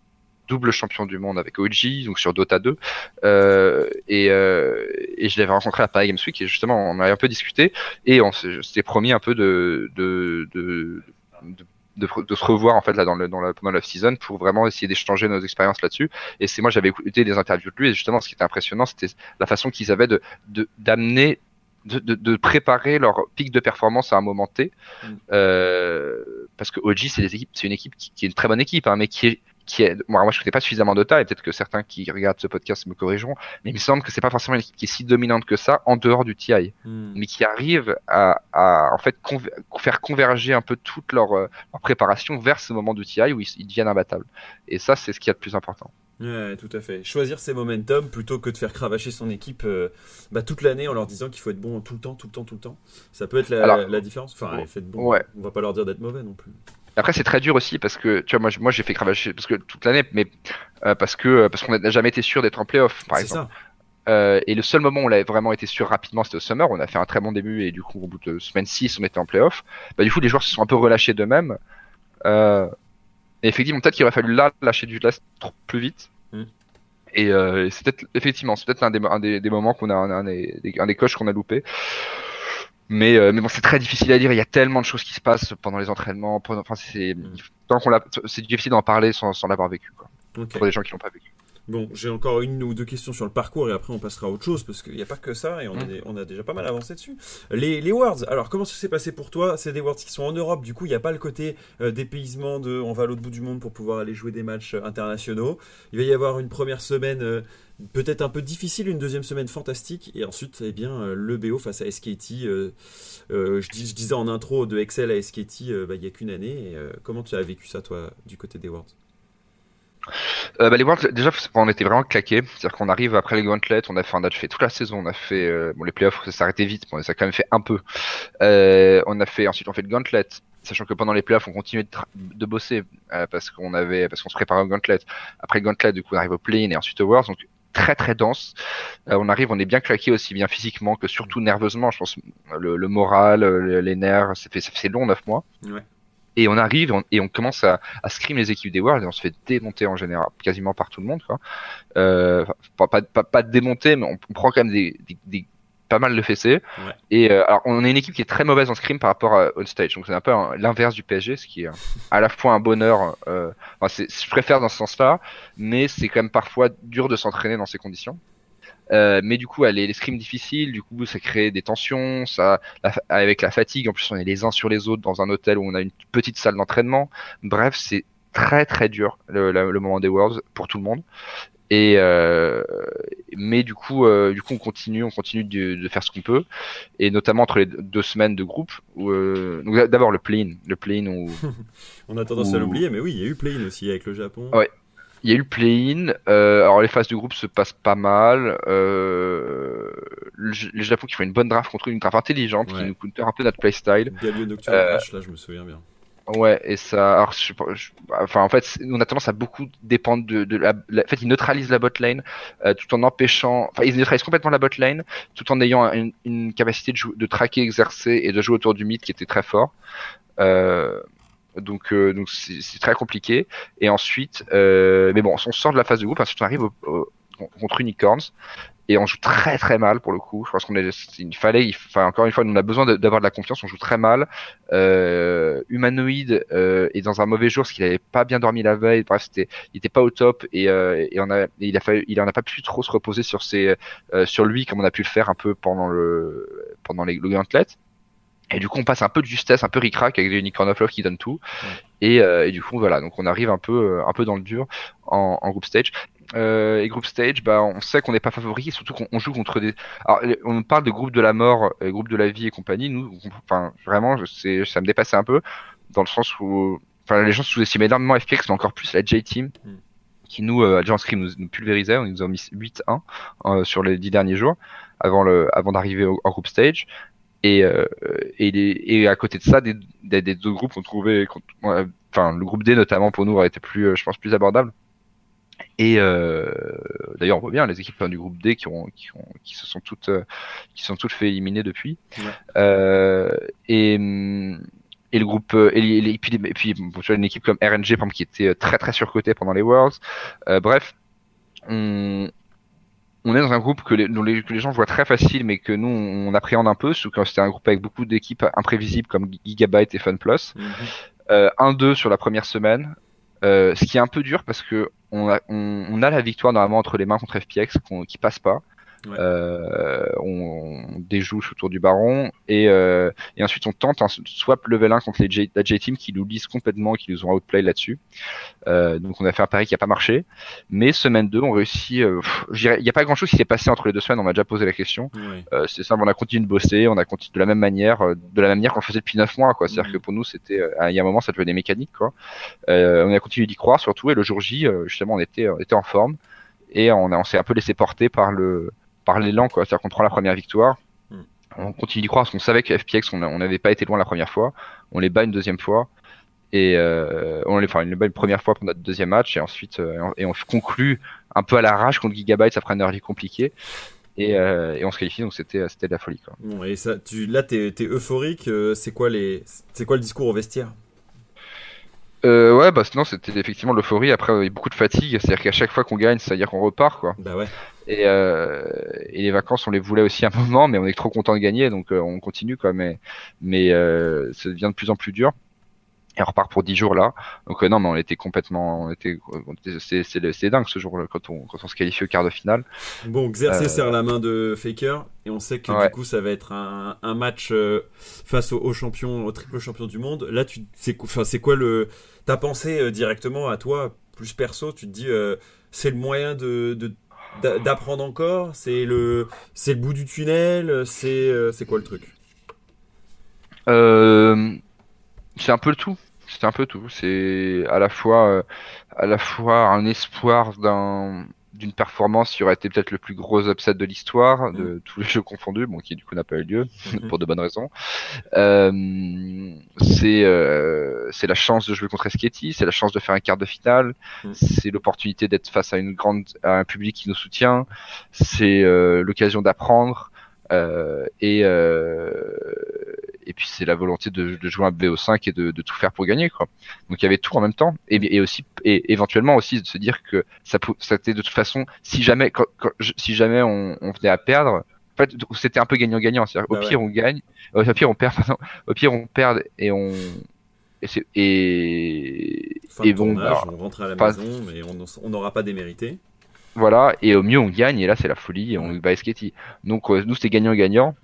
double champion du monde avec OG, donc sur Dota 2. Euh, et, euh, et je l'avais rencontré à Paris Games Week et justement on avait un peu discuté et on s'était promis un peu de de, de, de de, de se revoir en fait là dans le dans la pendant l'off season pour vraiment essayer d'échanger nos expériences là-dessus et c'est moi j'avais écouté des interviews de lui et justement ce qui était impressionnant c'était la façon qu'ils avaient de de d'amener de, de, de préparer leur pic de performance à un moment T Mm. euh, parce que OG c'est des équipes c'est une équipe qui, qui est une très bonne équipe hein, mais qui est qui est moi, moi je connais pas suffisamment Dota et peut-être que certains qui regardent ce podcast me corrigeront mais il me semble que c'est pas forcément une équipe qui est si dominante que ça en dehors du TI Hmm. mais qui arrive à, à en fait conver- faire converger un peu toute leur, euh, leur préparation vers ce moment du TI où ils, ils deviennent imbattables et ça c'est ce qu'il y a de plus important Ouais, tout à fait. Choisir ses momentum plutôt que de faire cravacher son équipe euh, bah, toute l'année en leur disant qu'il faut être bon tout le temps, tout le temps, tout le temps. Ça peut être la, Alors, la différence. Enfin, ouais. faites bon. Ouais. On va pas leur dire d'être mauvais non plus. Après, c'est très dur aussi parce que tu vois, moi, moi, j'ai fait cravacher parce que toute l'année, mais euh, parce que parce qu'on n'a jamais été sûr d'être en playoff, par exemple. ça. Euh, et le seul moment où on l'avait vraiment été sûr rapidement, c'était au summer. On a fait un très bon début et du coup, au bout de semaine 6, on était en playoff. Bah, du coup, les joueurs se sont un peu relâchés d'eux-mêmes. Euh, et effectivement, peut-être qu'il aurait fallu là lâcher du last plus vite. Mm. Et euh, c'est peut-être effectivement, c'est peut-être un des, un des, des moments qu'on a un, un des- un des coches qu'on a loupé. Mais, euh, mais bon, c'est très difficile à dire. Il y a tellement de choses qui se passent pendant les entraînements. pendant- Enfin, c'est Mm. tant qu'on l'a, c'est difficile d'en parler sans, sans l'avoir vécu. Quoi, pour des gens qui l'ont pas vécu. Bon, j'ai encore une ou deux questions sur le parcours et après on passera à autre chose parce qu'il n'y a pas que ça et on, Mm. est- on a déjà pas mal avancé dessus. Les, les Worlds, alors comment ça s'est passé pour toi? C'est des Worlds qui sont en Europe, du coup il n'y a pas le côté euh, dépaysement de on va à l'autre bout du monde pour pouvoir aller jouer des matchs euh, internationaux. Il va y avoir une première semaine euh, peut-être un peu difficile, une deuxième semaine fantastique et ensuite eh bien euh, le BO face à SKT. je, dis- je disais en intro de Excel à SKT bah, il n'y a qu'une année. Et, comment tu as vécu ça toi du côté des Worlds? Euh, bah, les Worlds, déjà, on était vraiment claqués. C'est-à-dire qu'on arrive après les Gauntlets, on a fait, on a fait toute la saison, on a fait, euh, bon, les playoffs, ça arrêté vite, mais on a quand même fait un peu. Euh, on a fait, ensuite, on fait le Gauntlet. sachant que pendant les playoffs, on continuait de, bosser parce qu'on se préparait au Gauntlet. Après Gauntlet, du coup, on arrive au Play et ensuite au Worlds. Donc très très dense. on arrive, on est bien claqué aussi bien physiquement que surtout nerveusement. Je pense le, le moral, les nerfs, ça ça fait long neuf mois. Ouais. Et on arrive et on, commence à, à scrim les équipes des Worlds et on se fait démonter en général, quasiment par tout le monde. Quoi. Euh, pas, pas, pas, pas démonter, mais on, prend quand même des, des, des pas mal de fessées. Ouais. Et euh, alors on est une équipe qui est très mauvaise en scrim par rapport à on stage, donc c'est un peu l'inverse du PSG, ce qui est à la fois un bonheur. Euh, enfin, je préfère dans ce sens-là, mais c'est quand même parfois dur de s'entraîner dans ces conditions. Euh, mais du coup, les, les scrims difficiles, du coup, ça crée des tensions, ça, avec la fatigue. En plus, on est les uns sur les autres dans un hôtel où on a une petite salle d'entraînement. Bref, c'est très très dur le, le, moment des Worlds pour tout le monde. Et euh, mais du coup, euh, du coup, on continue, on continue de, de faire ce qu'on peut, et notamment entre les deux semaines de groupe. Où, euh, d'abord le play-in, le play-in où on a tendance à l'oublier, mais oui, il y a eu play-in aussi avec le Japon. Ouais, il y a eu le play-in. Euh, alors les phases de groupe se passent pas mal. Euh, les Japon qui font une bonne draft contre une draft intelligente qui nous counter un peu notre playstyle. Euh, là je me souviens bien. Ouais, et ça, alors, je, enfin, en fait, on a tendance à beaucoup dépendre de, de la, En fait, ils neutralisent la bot lane euh, tout en empêchant, enfin, ils neutralisent complètement la bot lane tout en ayant une, une capacité de, de traquer, exercer et de jouer autour du mid qui était très fort. Euh, donc euh, donc c'est très compliqué. Et ensuite, euh, mais bon, on sort de la phase de groupe, ensuite on arrive contre Unicorns et on joue très très mal pour le coup. Je pense qu'on est, il fallait, enfin encore une fois, on a besoin d'avoir de la confiance. On joue très mal. Euh, humanoïde euh, est dans un mauvais jour parce qu'il avait pas bien dormi la veille. Bref, c'était, il était pas au top et, euh, et on a, il a fallu, il en a pas pu trop se reposer sur ses, euh, sur lui comme on a pu le faire un peu pendant le, pendant les, le gauntlet. Et du coup, on passe un peu de justesse, un peu ric-rac avec des Unicorn of Love qui donnent tout. Et, euh, et, du coup, voilà, donc on arrive un peu, euh, un peu dans le dur en, en group stage. Euh, et group stage, bah, on sait qu'on n'est pas favori, surtout qu'on joue contre des. Alors, on parle de groupe de la mort, euh, groupe de la vie et compagnie. Nous, enfin, vraiment, c'est, ça me dépassait un peu dans le sens où, enfin, les gens sous-estimaient énormément FPX, mais encore plus la J-Team. Mm. qui nous, euh, Agent Scream nous, nous, pulvérisait, on nous a mis 8-1 euh, sur les 10 derniers jours avant le, avant d'arriver en group stage. Et, euh, et, et, à côté de ça, des, des, des deux groupes ont trouvé, enfin le groupe D notamment pour nous aurait été plus, euh, je pense, plus abordable. Et euh, d'ailleurs, on voit bien les équipes du groupe D qui ont, qui ont, qui se sont toutes, euh, qui sont toutes fait éliminer depuis. Ouais. Euh, et et le groupe et, et, puis, et puis bon, tu vois, une équipe comme RNG par exemple, qui était très très surcotée pendant les Worlds. Euh, bref, on, on est dans un groupe que les, les, que les, gens voient très facile, mais que nous on appréhende un peu, surtout quand c'était un groupe avec beaucoup d'équipes imprévisibles comme Gigabyte et FunPlus. Mm -hmm. euh, 1-2 sur la première semaine, euh, ce qui est un peu dur parce que on a, on, on a la victoire normalement entre les mains contre FPX qui passe pas. Ouais. Euh, on, on, déjouche autour du baron et, euh, et ensuite on tente un swap level 1 contre les J, la J-Team qui nous lisent complètement, qui nous ont outplay là-dessus. Euh, donc on a fait un pari qui a pas marché. Mais semaine 2, on réussit. Euh, il n'y a pas grand-chose qui s'est passé entre les deux semaines. On m'a déjà posé la question. Ouais. Euh, c'est simple, on a continué de bosser, on a continué de la même manière, euh, de la même manière qu'on faisait depuis 9 mois. quoi C'est-à-dire mmh. que pour nous, c'était il y a un moment, ça devenait mécanique. Quoi. on a continué d'y croire surtout et le jour J, justement, on était, on était en forme et on, a, on s'est un peu laissé porter par le par l'élan, quoi. C'est-à-dire qu'on prend la première victoire, mm. on continue d'y croire parce qu'on savait que FPX, on n'avait pas été loin la première fois, on les bat une deuxième fois, et euh, on les, enfin, les bat une première fois pour notre deuxième match, et ensuite, euh, et on conclut un peu à l'arrache contre Gigabyte après un early compliqué. Et, euh, et, on se qualifie donc c'était c'était de la folie quoi. Bon, et ça tu là t'es es euphorique c'est quoi les c'est quoi le discours au vestiaire? Euh, ouais, bah sinon c'était effectivement l'euphorie. Après, il y a beaucoup de fatigue. C'est-à-dire qu'à chaque fois qu'on gagne, ça veut dire qu'on repart, quoi. Bah ouais. Et, euh, et les vacances, on les voulait aussi un moment, mais on est trop content de gagner, donc euh, on continue, quoi. Mais, mais euh, ça devient de plus en plus dur. Et on repart pour 10 jours là. Donc non, mais on était complètement, on était, c'est dingue ce jour-là quand on quand on se qualifie au quart de finale. Bon, Xerxes serre la main de Faker et on sait que ouais. du coup ça va être un, un match face au, au, champion, au triple champion du monde. Là, tu, c'est, enfin, c'est quoi le T'as pensé directement à toi, plus perso, tu te dis c'est le moyen de, d'apprendre encore, c'est le c'est le bout du tunnel, c'est euh, c'est quoi le truc? Euh, C'est un peu le tout. C'est un peu tout. C'est à la fois à la fois un espoir d'un d'une performance qui aurait été peut-être le plus gros upset de l'histoire, de tous les jeux confondus, bon, qui du coup n'a pas eu lieu, Mhm. pour de bonnes raisons. Euh, c'est euh, c'est la chance de jouer contre Esketti, c'est la chance de faire un quart de finale, Mhm. c'est l'opportunité d'être face à une grande à un public qui nous soutient, c'est euh, l'occasion d'apprendre euh, et euh, et puis c'est la volonté de, de jouer un BO5 et de, de tout faire pour gagner quoi. Donc il y avait tout en même temps et, et aussi et éventuellement aussi de se dire que ça ça était de toute façon si jamais quand, quand- je- si jamais on, on venait à perdre en fait c'était un peu gagnant-gagnant c'est-à-dire Bah au ouais. pire on gagne euh, au pire on perd pardon. au pire on perd et on et et, et bon tournage, alors, on rentre à la pas- maison, mais on n'aura pas démérité. voilà et au mieux on gagne et là c'est la folie et on bat Sketty donc euh, nous c'était gagnant-gagnant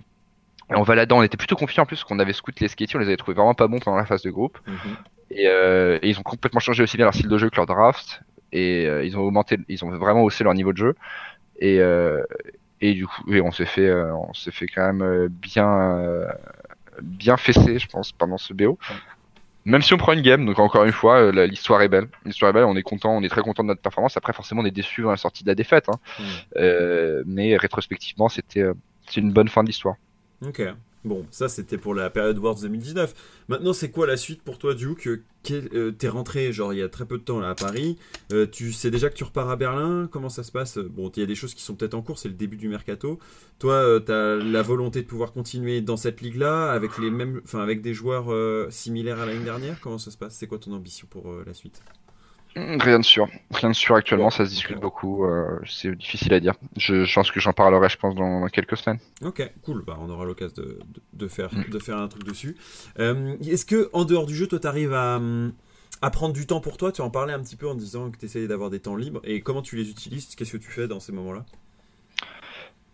et on va là-dedans on était plutôt confiants en plus qu'on avait scout les Sketty on les avait trouvés vraiment pas bons pendant la phase de groupe Mhm. Et, euh, et ils ont complètement changé aussi bien leur style de jeu que leur draft. Et euh, ils ont augmenté, ils ont vraiment haussé leur niveau de jeu. Et, euh, et du coup, et on s'est fait, euh, on s'est fait quand même euh, bien, euh, bien fessé, je pense, pendant ce BO. Même si on prend une game, donc encore une fois, l'histoire est belle. L'histoire est belle, on est content, on est très content de notre performance. Après, forcément, on est déçu à la sortie de la défaite. Hein. Mhm. Euh, mais rétrospectivement, c'était, euh, c'est une bonne fin de l'histoire. Ok. Bon, ça c'était pour la période Worlds 2019. Maintenant, c'est quoi la suite pour toi, Duke? Euh, T'es rentré, genre, il y a très peu de temps là à Paris. Euh, tu sais déjà que tu repars à Berlin? Comment ça se passe? Bon, il y a des choses qui sont peut-être en cours, c'est le début du mercato. Toi, euh, t'as la volonté de pouvoir continuer dans cette ligue-là avec les mêmes, enfin, avec des joueurs similaires à l'année dernière? Comment ça se passe? C'est quoi ton ambition pour la suite? Rien de sûr. Rien de sûr actuellement, ça se discute beaucoup. euh, c'est difficile à dire. Je, je pense que j'en parlerai, je pense, dans, dans quelques semaines. Ok, cool. Bah, on aura l'occasion de, de, de faire, Mm. de faire un truc dessus. Euh, Est-ce que en dehors du jeu, toi, t'arrives à, à prendre du temps pour toi? Tu en parlais un petit peu en disant que tu essayais d'avoir des temps libres. Et comment tu les utilises? Qu'est-ce que tu fais dans ces moments-là?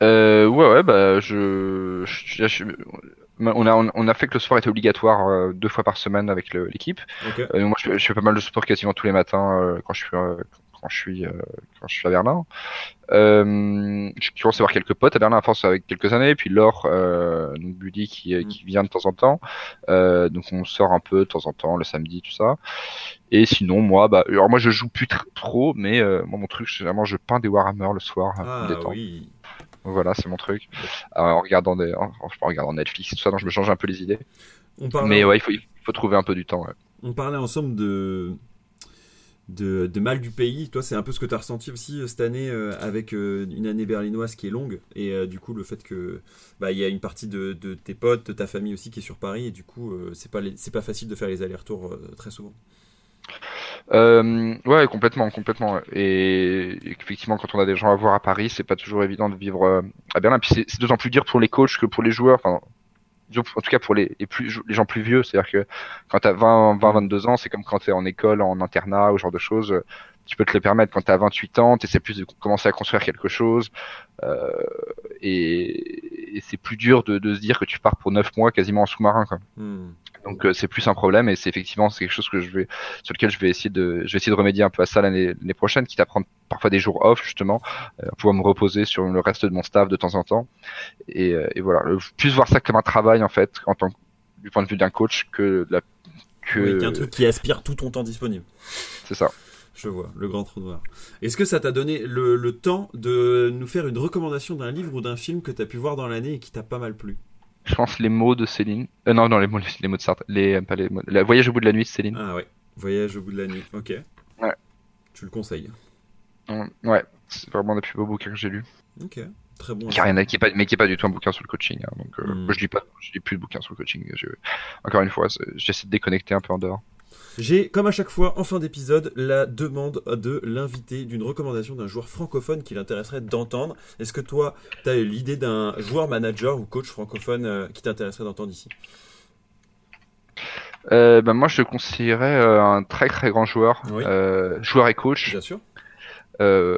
Euh, ouais, ouais, bah, je, je- je- on a, on a fait que le sport était obligatoire euh, deux fois par semaine avec l'équipe. Euh, moi, je, fais- je fais pas mal de sport quasiment tous les matins euh, quand je suis, euh, quand je suis, euh, quand je suis à Berlin. Euh, je commence à avoir quelques potes à Berlin à force avec quelques années, puis Laure, euh, donc Buddy qui, Mm. qui vient de temps en temps. Euh, donc on sort un peu de temps en temps le samedi, tout ça. Et sinon, moi, bah, alors moi je joue plus tr- trop, mais euh, moi mon truc, vraiment je peins des Warhammer le soir, Ah oui. Voilà, c'est mon truc. Euh, en regardant des, en, en- en regardant Netflix, tout ça, je me change un peu les idées. On parlait, Mais ouais, il faut, il faut trouver un peu du temps. ouais. on parlait ensemble de, de, de mal du pays. Toi, c'est un peu ce que tu as ressenti aussi euh, cette année euh, avec euh, une année berlinoise qui est longue. Et du coup, le fait que bah, il y a une partie de, de tes potes, de ta famille aussi qui est sur Paris. Et du coup, c'est pas, les- pas facile de faire les allers-retours très souvent. Euh, ouais, complètement, complètement. Et effectivement, quand on a des gens à voir à Paris, c'est pas toujours évident de vivre euh, à Berlin. Puis c'est- d'autant plus dur pour les coachs que pour les joueurs. Enfin, en tout cas pour les, gens plus vieux. C'est-à-dire que quand t'as 20, 20, 22 ans, c'est comme quand t'es en école, en internat ou ce genre de choses. Tu peux te le permettre. Quand t'as 28 ans, t'essaies plus de commencer à construire quelque chose. Euh, et, c'est plus dur de, de se dire que tu pars pour 9 mois quasiment en sous-marin. Quoi. Hmm. Donc euh, c'est plus un problème et c'est effectivement c'est quelque chose que je vais sur lequel je vais essayer de je vais essayer de remédier un peu à ça l'année prochaine, quitte à prendre parfois des jours off justement, euh, pouvoir me reposer sur le reste de mon staff de temps en temps et, euh, et voilà, plus voir ça comme un travail en fait en tant que du point de vue d'un coach que de la que Oui, qu'un truc qui aspire tout ton temps disponible. c'est ça. Je vois, le grand trou noir. Est-ce que ça t'a donné le, le temps de nous faire une recommandation d'un livre ou d'un film que t'as pu voir dans l'année et qui t'a pas mal plu? Je pense les mots de Céline. Euh, non non les mots les mots de Sartre, les pas les mots, voyage au bout de la nuit de Céline. Ah ouais, Voyage au bout de la nuit. Ok. Ouais. Tu le conseilles. Mm, Ouais, c'est vraiment un des plus beaux bouquins que j'ai lu. Ok. Très bon. Qui rien qui est pas, mais qui est pas du tout un bouquin sur le coaching. hein. donc, euh, Mm. je lis pas, je lis plus de bouquins sur le coaching. Je- encore une fois, j'essaie de déconnecter un peu en dehors. J'ai, comme à chaque fois, en fin d'épisode, la demande de l'invité d'une recommandation d'un joueur francophone qui l'intéresserait d'entendre. Est-ce que toi, tu as l'idée d'un joueur, manager ou coach francophone euh, qui t'intéresserait d'entendre ici? Euh, ben moi, je te conseillerais euh, un très très grand joueur, Oui. joueur et coach, Bien sûr. euh,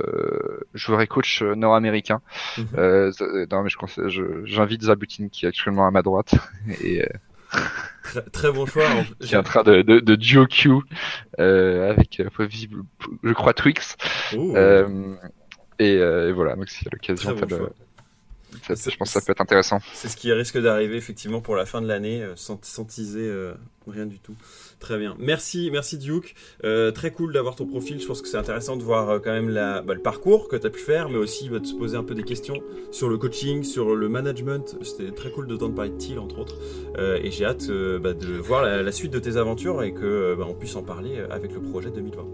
joueur et coach nord-américain. Mhm. Euh, non mais je j'invite Zabutin qui est actuellement à ma droite et Très, très bon choix. Alors, qui est en train de, de, de duo Q euh, avec euh, je crois Twix. Euh, et, euh, et voilà, donc c'est l'occasion très bon de- choix. Ça, je pense que ça peut être intéressant. C'est ce qui risque d'arriver effectivement pour la fin de l'année, euh, sans, sans teaser euh, rien du tout. Très bien. Merci, merci Duke. Euh, très cool d'avoir ton profil. Je pense que c'est intéressant de voir euh, quand même la, bah, le parcours que tu as pu faire, mais aussi bah, de se poser un peu des questions sur le coaching, sur le management. C'était très cool de t'entendre parler de Thiel, entre autres. Et j'ai hâte bah, de voir la, la, suite de tes aventures et que on puisse en parler avec le projet 2020.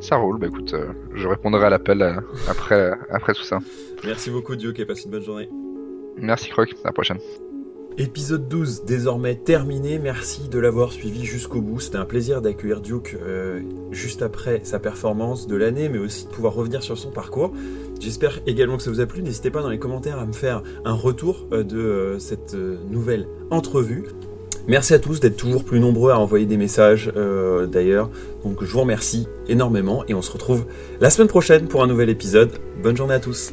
Ça roule, bah écoute, euh, je répondrai à l'appel euh, après, après tout ça. Merci beaucoup Duke et passe une bonne journée. Merci Croc, à la prochaine. Épisode 12 désormais terminé, merci de l'avoir suivi jusqu'au bout. C'était un plaisir d'accueillir Duke euh, juste après sa performance de l'année, mais aussi de pouvoir revenir sur son parcours. J'espère également que ça vous a plu. N'hésitez pas dans les commentaires à me faire un retour euh, de euh, cette nouvelle entrevue. Merci à tous d'être toujours plus nombreux à envoyer des messages euh, d'ailleurs. Donc je vous remercie énormément et on se retrouve la semaine prochaine pour un nouvel épisode. Bonne journée à tous.